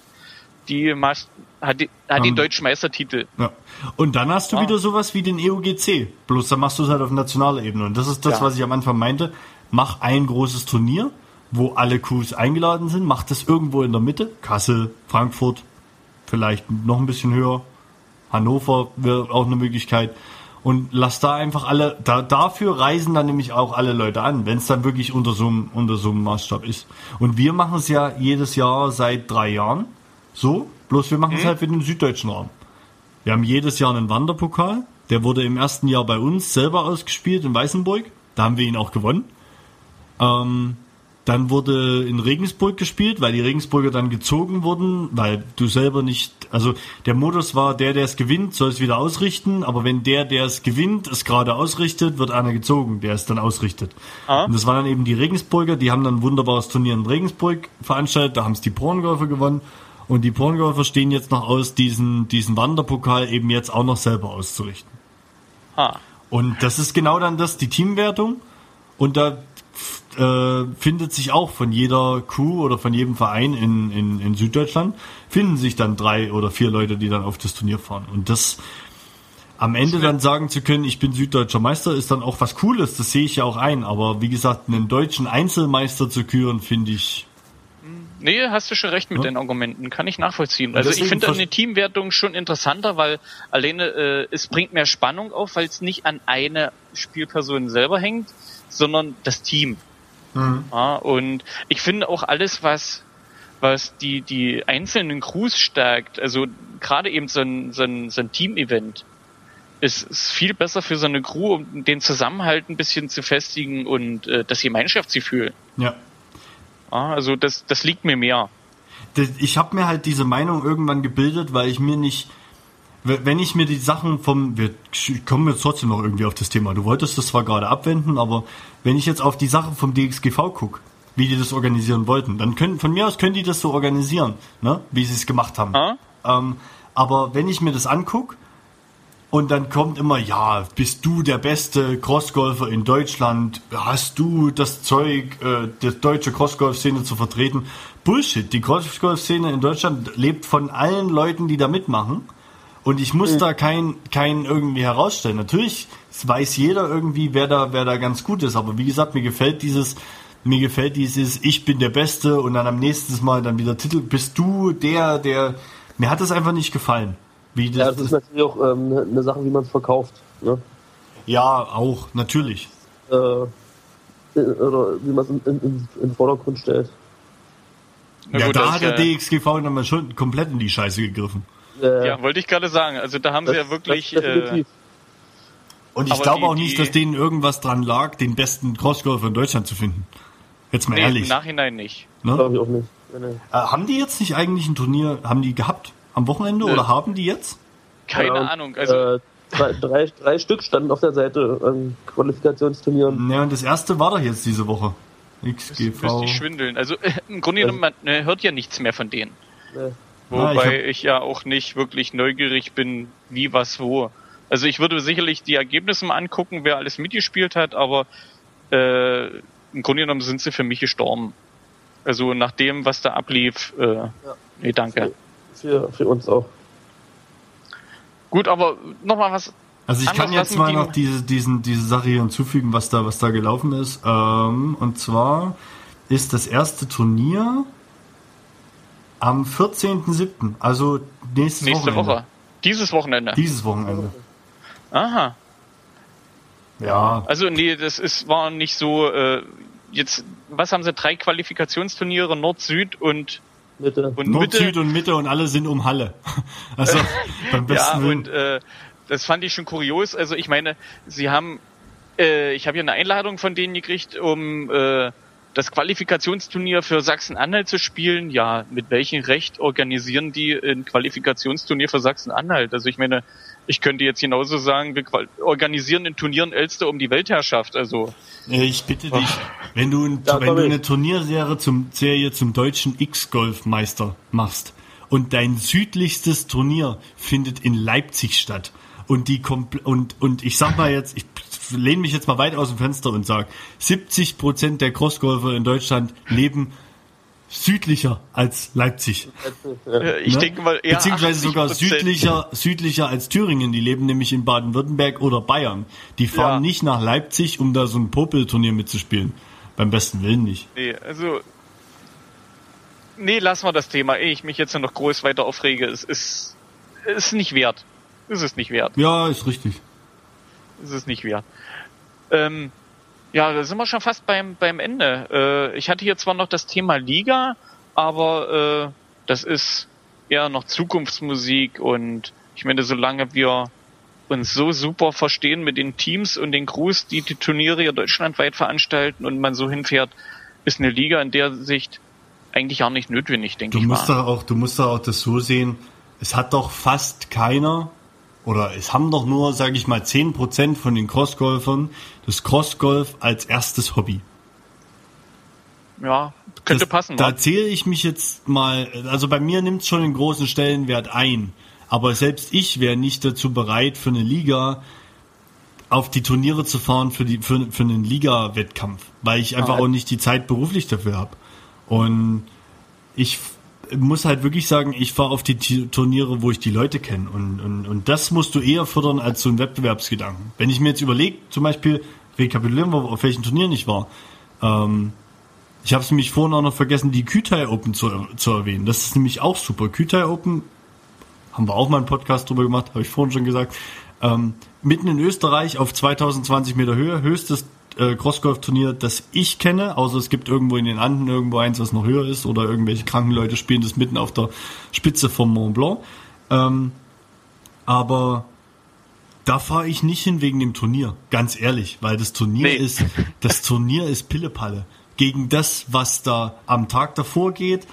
die mas- hat, die, hat den Ähm. deutschen Meistertitel. Ja. Und dann hast du Ah. wieder sowas wie den EUGC. Bloß dann machst du es halt auf nationaler Ebene. Und das ist das, Ja. was ich am Anfang meinte. Mach ein großes Turnier, wo alle Crews eingeladen sind. Mach das irgendwo in der Mitte. Kassel, Frankfurt, vielleicht noch ein bisschen höher. Hannover wäre auch eine Möglichkeit. Und lass da einfach alle, da, dafür reisen dann nämlich auch alle Leute an, wenn es dann wirklich unter so, einem, unter so einem Maßstab ist. Und wir machen es ja jedes Jahr seit drei Jahren. So, bloß wir machen es halt für den süddeutschen Raum. Wir haben jedes Jahr einen Wanderpokal. Der wurde im ersten Jahr bei uns selber ausgespielt in Weißenburg. Da haben wir ihn auch gewonnen. Ähm, dann wurde in Regensburg gespielt, weil die Regensburger dann gezogen wurden, weil du selber nicht, also der Modus war, der, der es gewinnt, soll es wieder ausrichten, aber wenn der, der es gewinnt, es gerade ausrichtet, wird einer gezogen, der es dann ausrichtet. Ah. Und das waren dann eben die Regensburger, die haben dann ein wunderbares Turnier in Regensburg veranstaltet, da haben es die Porngolfer gewonnen und die Porngolfer stehen jetzt noch aus, diesen, diesen Wanderpokal eben jetzt auch noch selber auszurichten. Ha. Und das ist genau dann das, die Teamwertung. Und da äh, findet sich auch von jeder Crew oder von jedem Verein in, in, in Süddeutschland, finden sich dann drei oder vier Leute, die dann auf das Turnier fahren. Und das am Ende dann sagen zu können, ich bin süddeutscher Meister, ist dann auch was Cooles, das sehe ich ja auch ein. Aber wie gesagt, einen deutschen Einzelmeister zu küren, finde ich. Nee, hast du schon recht mit Ja. den Argumenten, kann ich nachvollziehen. Also ich finde eine Teamwertung schon interessanter, weil alleine äh, es bringt mehr Spannung auf, weil es nicht an eine Spielperson selber hängt, sondern das Team. Ja, und ich finde auch alles, was was die die einzelnen Crews stärkt, also gerade eben so ein, so ein, so ein Team-Event, ist, ist viel besser für so eine Crew, um den Zusammenhalt ein bisschen zu festigen und äh, das Gemeinschaftsgefühl. Ja. Ja, also das das liegt mir mehr. Ich habe mir halt diese Meinung irgendwann gebildet, weil ich mir nicht, wenn ich mir die Sachen vom, wir kommen jetzt trotzdem noch irgendwie auf das Thema. Du wolltest das zwar gerade abwenden, aber wenn ich jetzt auf die Sachen vom DXGV guck, wie die das organisieren wollten, dann können von mir aus können die das so organisieren, ne, wie sie es gemacht haben. Ah? Ähm, aber wenn ich mir das anguck und dann kommt immer, ja, bist du der beste Crossgolfer in Deutschland? Hast du das Zeug, äh, die deutsche Crossgolf-Szene zu vertreten? Bullshit. Die Crossgolf-Szene in Deutschland lebt von allen Leuten, die da mitmachen. Und ich muss da kein, kein irgendwie herausstellen. Natürlich weiß jeder irgendwie, wer da, wer da ganz gut ist. Aber wie gesagt, mir gefällt dieses, mir gefällt dieses, ich bin der Beste und dann am nächsten Mal dann wieder Titel, bist du der, der, mir hat das einfach nicht gefallen. Wie Ja, das, das ist natürlich auch ähm, eine eine Sache, wie man es verkauft. Ne? Ja, auch, natürlich. Äh, oder wie man es in, in, in, in den Vordergrund stellt. Na ja, gut, da das hat der ja- DXGV dann mal schon komplett in die Scheiße gegriffen. Äh, Ja, wollte ich gerade sagen. Also da haben sie ja wirklich. das Äh, definitiv. Und ich glaube auch nicht, dass denen irgendwas dran lag, den besten Crossgolfer in Deutschland zu finden. Jetzt mal nee, im ehrlich. Nachhinein nicht. Ne? Glaube ich auch nicht. Nee, nee. Äh, haben die jetzt nicht eigentlich ein Turnier, haben die gehabt am Wochenende Nö. oder haben die jetzt? Keine Ja, Ahnung. Also äh, drei, drei, drei Stück standen auf der Seite an Qualifikationsturnieren. Ja, und das erste war doch jetzt diese Woche. müsste XGV. ich schwindeln. Also äh, im Grunde genommen, man äh, hört ja nichts mehr von denen. Nee. Ja, ich Wobei hab- ich, ja auch nicht wirklich neugierig bin, wie, was, wo. Also ich würde sicherlich die Ergebnisse mal angucken, wer alles mitgespielt hat, aber äh, im Grunde genommen sind sie für mich gestorben. Also nach dem, was da ablief, äh, nee, danke. Für, für uns auch. Gut, aber nochmal was. Also ich kann jetzt mal noch diese, diesen, diese Sache hier hinzufügen, was da, was da gelaufen ist. Ähm, und zwar ist das erste Turnier am 14.07., also nächstes Nächste Wochenende. Woche. Dieses Wochenende. Dieses Wochenende. Aha. Ja. Also nee, das ist war nicht so. Äh, jetzt, was haben sie? Drei Qualifikationsturniere Nord, Süd und Mitte. und Nord, Mitte. Süd und Mitte und alle sind um Halle. Also beim Ja, besten Willen. und äh, das fand ich schon kurios. Also ich meine, sie haben, äh, ich habe ja eine Einladung von denen gekriegt, um äh, das Qualifikationsturnier für Sachsen-Anhalt zu spielen, ja, mit welchem Recht organisieren die ein Qualifikationsturnier für Sachsen-Anhalt? Also ich meine, ich könnte jetzt genauso sagen, wir organisieren in Turnieren Elster um die Weltherrschaft. Also ich bitte dich, wenn du, ein, wenn du eine Turnierserie zum Serie zum deutschen X-Golf-Meister machst und dein südlichstes Turnier findet in Leipzig statt und die und und ich sag mal jetzt, ich lehne mich jetzt mal weit aus dem Fenster und sage, 70 Prozent der Crossgolfer in Deutschland leben südlicher als Leipzig. Ich ne? denke mal eher Beziehungsweise sogar südlicher, südlicher als Thüringen. Die leben nämlich in Baden-Württemberg oder Bayern. Die fahren ja. nicht nach Leipzig, um da so ein Popelturnier mitzuspielen. Beim besten Willen nicht. Nee, also. Nee, lass mal das Thema, ehe ich mich jetzt noch groß weiter aufrege. Es ist, ist nicht wert. Ist es nicht wert. Ja, ist richtig. Ist es nicht wert. Ähm, ja, da sind wir schon fast beim, beim Ende. Äh, ich hatte hier zwar noch das Thema Liga, aber äh, das ist eher noch Zukunftsmusik und ich meine, solange wir uns so super verstehen mit den Teams und den Crews, die die Turniere hier deutschlandweit veranstalten und man so hinfährt, ist eine Liga in der Sicht eigentlich auch nicht notwendig, denke du ich musst mal. Auch, du musst da auch das so sehen, es hat doch fast keiner oder es haben doch nur, sage ich mal, 10% von den Crossgolfern das Crossgolf als erstes Hobby. Ja, könnte das, passen. Da zähle ich mich jetzt mal, also bei mir nimmt es schon einen großen Stellenwert ein. Aber selbst ich wäre nicht dazu bereit, für eine Liga auf die Turniere zu fahren für, die, für, für einen Liga-Wettkampf, weil ich einfach ah, auch nicht die Zeit beruflich dafür habe. Und ich muss halt wirklich sagen, ich fahre auf die Turniere, wo ich die Leute kenne. Und, und, und das musst du eher fördern als so ein Wettbewerbsgedanken. Wenn ich mir jetzt überlege, zum Beispiel, rekapitulieren wir, auf welchen Turnieren ich war. Ähm, ich habe es nämlich vorhin auch noch vergessen, die Kütai Open zu, zu erwähnen. Das ist nämlich auch super. Kütai Open, haben wir auch mal einen Podcast drüber gemacht, habe ich vorhin schon gesagt. Ähm, mitten in Österreich auf 2020 Meter Höhe, höchstes äh, Crossgolf-Turnier, das ich kenne, außer es gibt irgendwo in den Anden irgendwo eins, was noch höher ist, oder irgendwelche kranken Leute spielen das mitten auf der Spitze vom Mont Blanc. Ähm, aber da fahre ich nicht hin wegen dem Turnier, ganz ehrlich, weil das Turnier nee. ist, das Turnier ist Pillepalle. Gegen das, was da am Tag davor geht,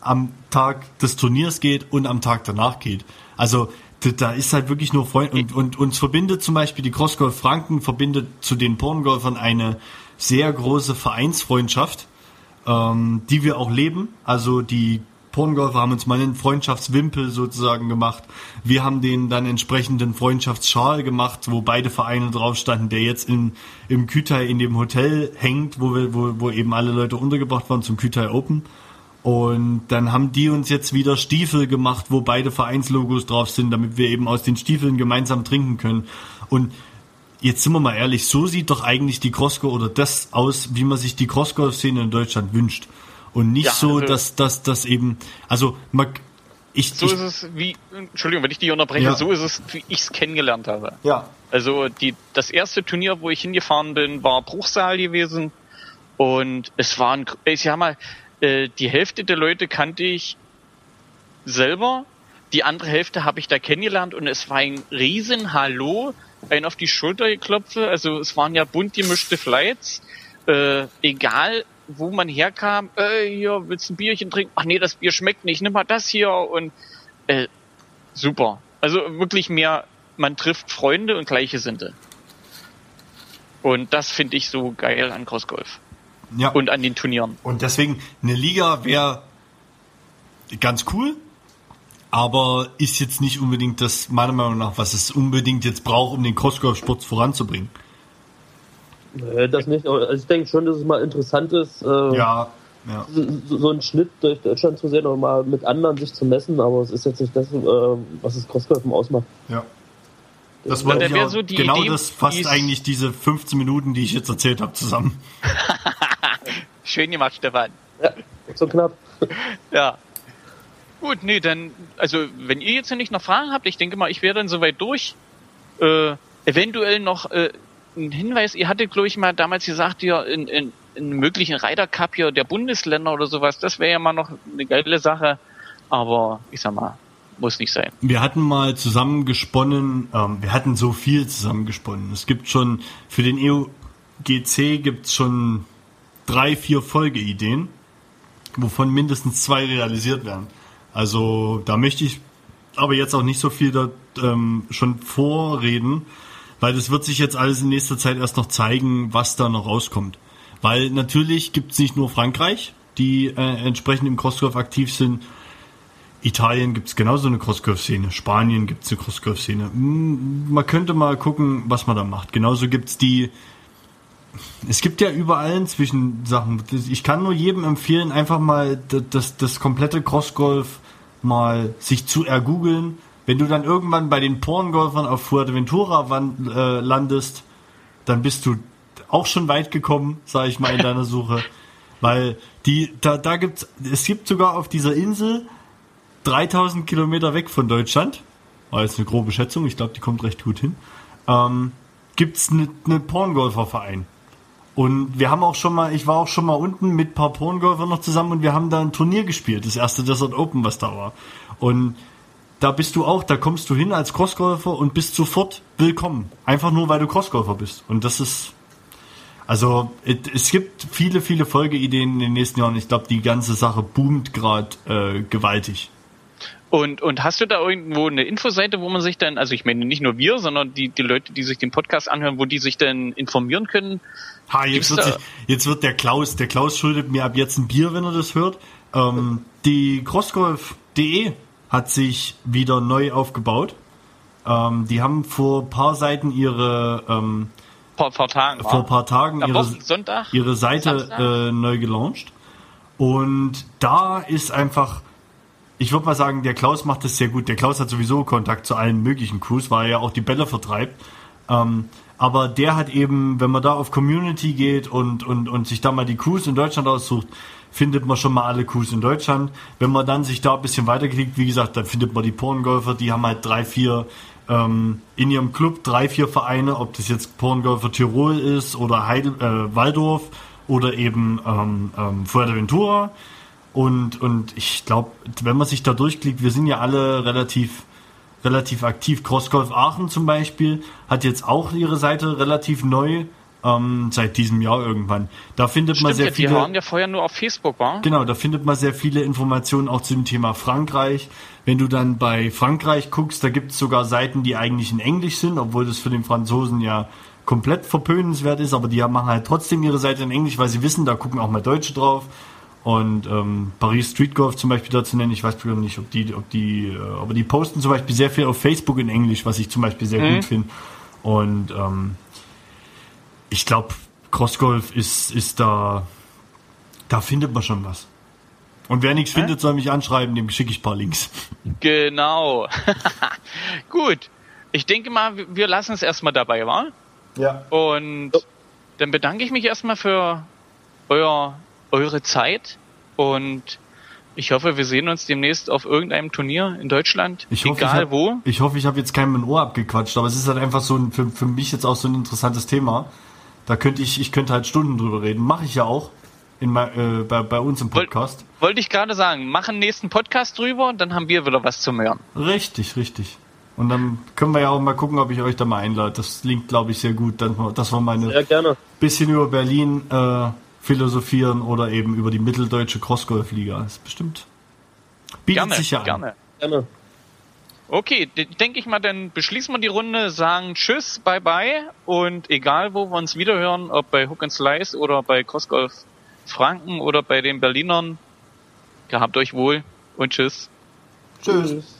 am Tag des Turniers geht und am Tag danach geht. Also da ist halt wirklich nur Freund und, und uns verbindet zum Beispiel die Crossgolf Franken verbindet zu den Porngolfern eine sehr große Vereinsfreundschaft, ähm, die wir auch leben. Also die Porngolfer haben uns mal einen Freundschaftswimpel sozusagen gemacht. Wir haben den dann entsprechenden Freundschaftsschal gemacht, wo beide Vereine drauf standen, der jetzt in, im Kütai in dem Hotel hängt, wo wir, wo, wo eben alle Leute untergebracht waren zum Kütai Open. Und dann haben die uns jetzt wieder Stiefel gemacht, wo beide Vereinslogos drauf sind, damit wir eben aus den Stiefeln gemeinsam trinken können. Und jetzt sind wir mal ehrlich, so sieht doch eigentlich die Crossgolf oder das aus, wie man sich die Crossgolf-Szene in Deutschland wünscht. Und nicht ja, so, also dass das dass eben, also man, ich, so ich, ist es wie, Entschuldigung, wenn ich die unterbreche, ja. so ist es, wie ich es kennengelernt habe. Ja. Also die, das erste Turnier, wo ich hingefahren bin, war Bruchsal gewesen und es war ein, ich sag mal, äh, die Hälfte der Leute kannte ich selber, die andere Hälfte habe ich da kennengelernt und es war ein riesen Hallo, ein auf die Schulter geklopft. Also es waren ja bunt gemischte Flights. Äh, egal wo man herkam, äh, hier, willst du ein Bierchen trinken? Ach nee, das Bier schmeckt nicht, nimm mal das hier und äh, super. Also wirklich mehr, man trifft Freunde und Gleichgesinnte. Und das finde ich so geil an Crossgolf ja. und an den Turnieren. Und deswegen, eine Liga wäre ganz cool, aber ist jetzt nicht unbedingt das, meiner Meinung nach, was es unbedingt jetzt braucht, um den Crossgolf-Sport voranzubringen. Nee, das nicht. Also ich denke schon, dass es mal interessant ist, äh, ja, ja. So, so, einen Schnitt durch Deutschland zu sehen und mal mit anderen sich zu messen, aber es ist jetzt nicht das, äh, was das Crossgolf ausmacht. Ja. Das war ja, so genau Idee, das fasst eigentlich diese 15 Minuten, die ich jetzt erzählt habe, zusammen. Schön gemacht, Stefan. Ja, so knapp. ja. Gut, nee, dann, also wenn ihr jetzt nicht noch Fragen habt, ich denke mal, ich wäre dann soweit durch. Äh, eventuell noch äh, ein Hinweis, ihr hattet, glaube ich, mal damals gesagt, ihr in, in, in möglichen Ryder Cup hier der Bundesländer oder sowas, das wäre ja mal noch eine geile Sache. Aber ich sag mal, muss nicht sein. Wir hatten mal zusammengesponnen, ähm, wir hatten so viel zusammengesponnen. Es gibt schon, für den EUGC gibt es schon drei, vier Folgeideen, wovon mindestens zwei realisiert werden. Also da möchte ich aber jetzt auch nicht so viel da, ähm, schon vorreden, weil das wird sich jetzt alles in nächster Zeit erst noch zeigen, was da noch rauskommt. Weil natürlich gibt es nicht nur Frankreich, die äh, entsprechend im Crossgolf aktiv sind. Italien gibt es genauso eine Crossgolf-Szene. Spanien gibt es eine Crossgolf-Szene. Man könnte mal gucken, was man da macht. Genauso gibt es die. Es gibt ja überall inzwischen Sachen. Ich kann nur jedem empfehlen, einfach mal das, das komplette Crossgolf mal sich zu ergoogeln. Wenn du dann irgendwann bei den Porngolfern auf Fuerteventura äh, landest, dann bist du auch schon weit gekommen, sage ich mal, in deiner Suche. Weil die, da, da gibt's, es gibt sogar auf dieser Insel 3000 Kilometer weg von Deutschland, war jetzt eine grobe Schätzung, ich glaube, die kommt recht gut hin, ähm, gibt's eine ne Porngolferverein. Und wir haben auch schon mal, ich war auch schon mal unten mit paar Porngolfern noch zusammen und wir haben da ein Turnier gespielt, das erste Desert Open, was da war. Und da bist du auch, da kommst du hin als Crossgolfer und bist sofort willkommen. Einfach nur, weil du Crossgolfer bist. Und das ist, also es gibt viele, viele Folgeideen in den nächsten Jahren. Ich glaube, die ganze Sache boomt gerade äh, gewaltig. Und, und hast du da irgendwo eine Infoseite, wo man sich dann, also ich meine nicht nur wir, sondern die, die Leute, die sich den Podcast anhören, wo die sich dann informieren können? Ha, jetzt, wird, sich, jetzt wird der Klaus, der Klaus schuldet mir ab jetzt ein Bier, wenn er das hört. Ähm, die crossgolf.de hat sich wieder neu aufgebaut. Ähm, die haben vor paar Seiten ihre ähm, vor, vor Tagen, vor ein paar Tagen ihre, Sonntag, ihre Seite äh, neu gelauncht. Und da ist einfach, ich würde mal sagen, der Klaus macht das sehr gut. Der Klaus hat sowieso Kontakt zu allen möglichen Crews, weil er ja auch die Bälle vertreibt. Ähm, aber der hat eben, wenn man da auf Community geht und, und, und sich da mal die Crews in Deutschland aussucht, findet man schon mal alle Crews in Deutschland. Wenn man dann sich da ein bisschen weiterklickt, wie gesagt, dann findet man die Porngolfer, die haben halt drei, vier ähm, in ihrem Club, drei, vier Vereine, ob das jetzt Porngolfer Tirol ist oder Heidel, äh, Waldorf oder eben ähm, ähm, Fuerteventura. Und, und ich glaube, wenn man sich da durchklickt, wir sind ja alle relativ relativ aktiv. Crossgolf Aachen zum Beispiel hat jetzt auch ihre Seite relativ neu ähm, seit diesem Jahr irgendwann. Da findet Stimmt, man sehr ja, viele. Die waren ja vorher nur auf Facebook, war? Genau, da findet man sehr viele Informationen auch zu dem Thema Frankreich. Wenn du dann bei Frankreich guckst, da gibt es sogar Seiten, die eigentlich in Englisch sind, obwohl das für den Franzosen ja komplett verpönenswert ist, aber die machen halt trotzdem ihre Seite in Englisch, weil sie wissen, da gucken auch mal Deutsche drauf. Und ähm, Paris Street Golf zum Beispiel dazu nennen, ich weiß nicht, ob die, ob die, äh, aber die posten zum Beispiel sehr viel auf Facebook in Englisch, was ich zum Beispiel sehr mhm. gut finde. Und ähm, ich glaube, Crossgolf ist, ist da, da findet man schon was. Und wer nichts findet, soll mich anschreiben, dem schicke ich ein paar Links. Genau. Gut. Ich denke mal, wir lassen es erstmal dabei, wa? Ja. Und dann bedanke ich mich erstmal für euer eure Zeit und ich hoffe, wir sehen uns demnächst auf irgendeinem Turnier in Deutschland, ich hoffe, egal ich hab, wo. Ich hoffe, ich habe jetzt keinem ein Ohr abgequatscht, aber es ist halt einfach so ein, für, für mich jetzt auch so ein interessantes Thema. Da könnte ich, ich könnte halt Stunden drüber reden. Mache ich ja auch in, äh, bei, bei uns im Podcast. Wollte ich gerade sagen, machen nächsten Podcast drüber, dann haben wir wieder was zu hören. Richtig, richtig. Und dann können wir ja auch mal gucken, ob ich euch da mal einlade. Das klingt, glaube ich, sehr gut. Das war meine sehr gerne. bisschen über Berlin äh, philosophieren oder eben über die mitteldeutsche Crossgolf-Liga. Das ist bestimmt. Bietet gerne, sich ja an. Gerne. gerne. Okay, denke ich mal, dann beschließen wir die Runde, sagen Tschüss, bye bye und egal wo wir uns wiederhören, ob bei Hook and Slice oder bei Crossgolf Franken oder bei den Berlinern, gehabt euch wohl und Tschüss. Tschüss.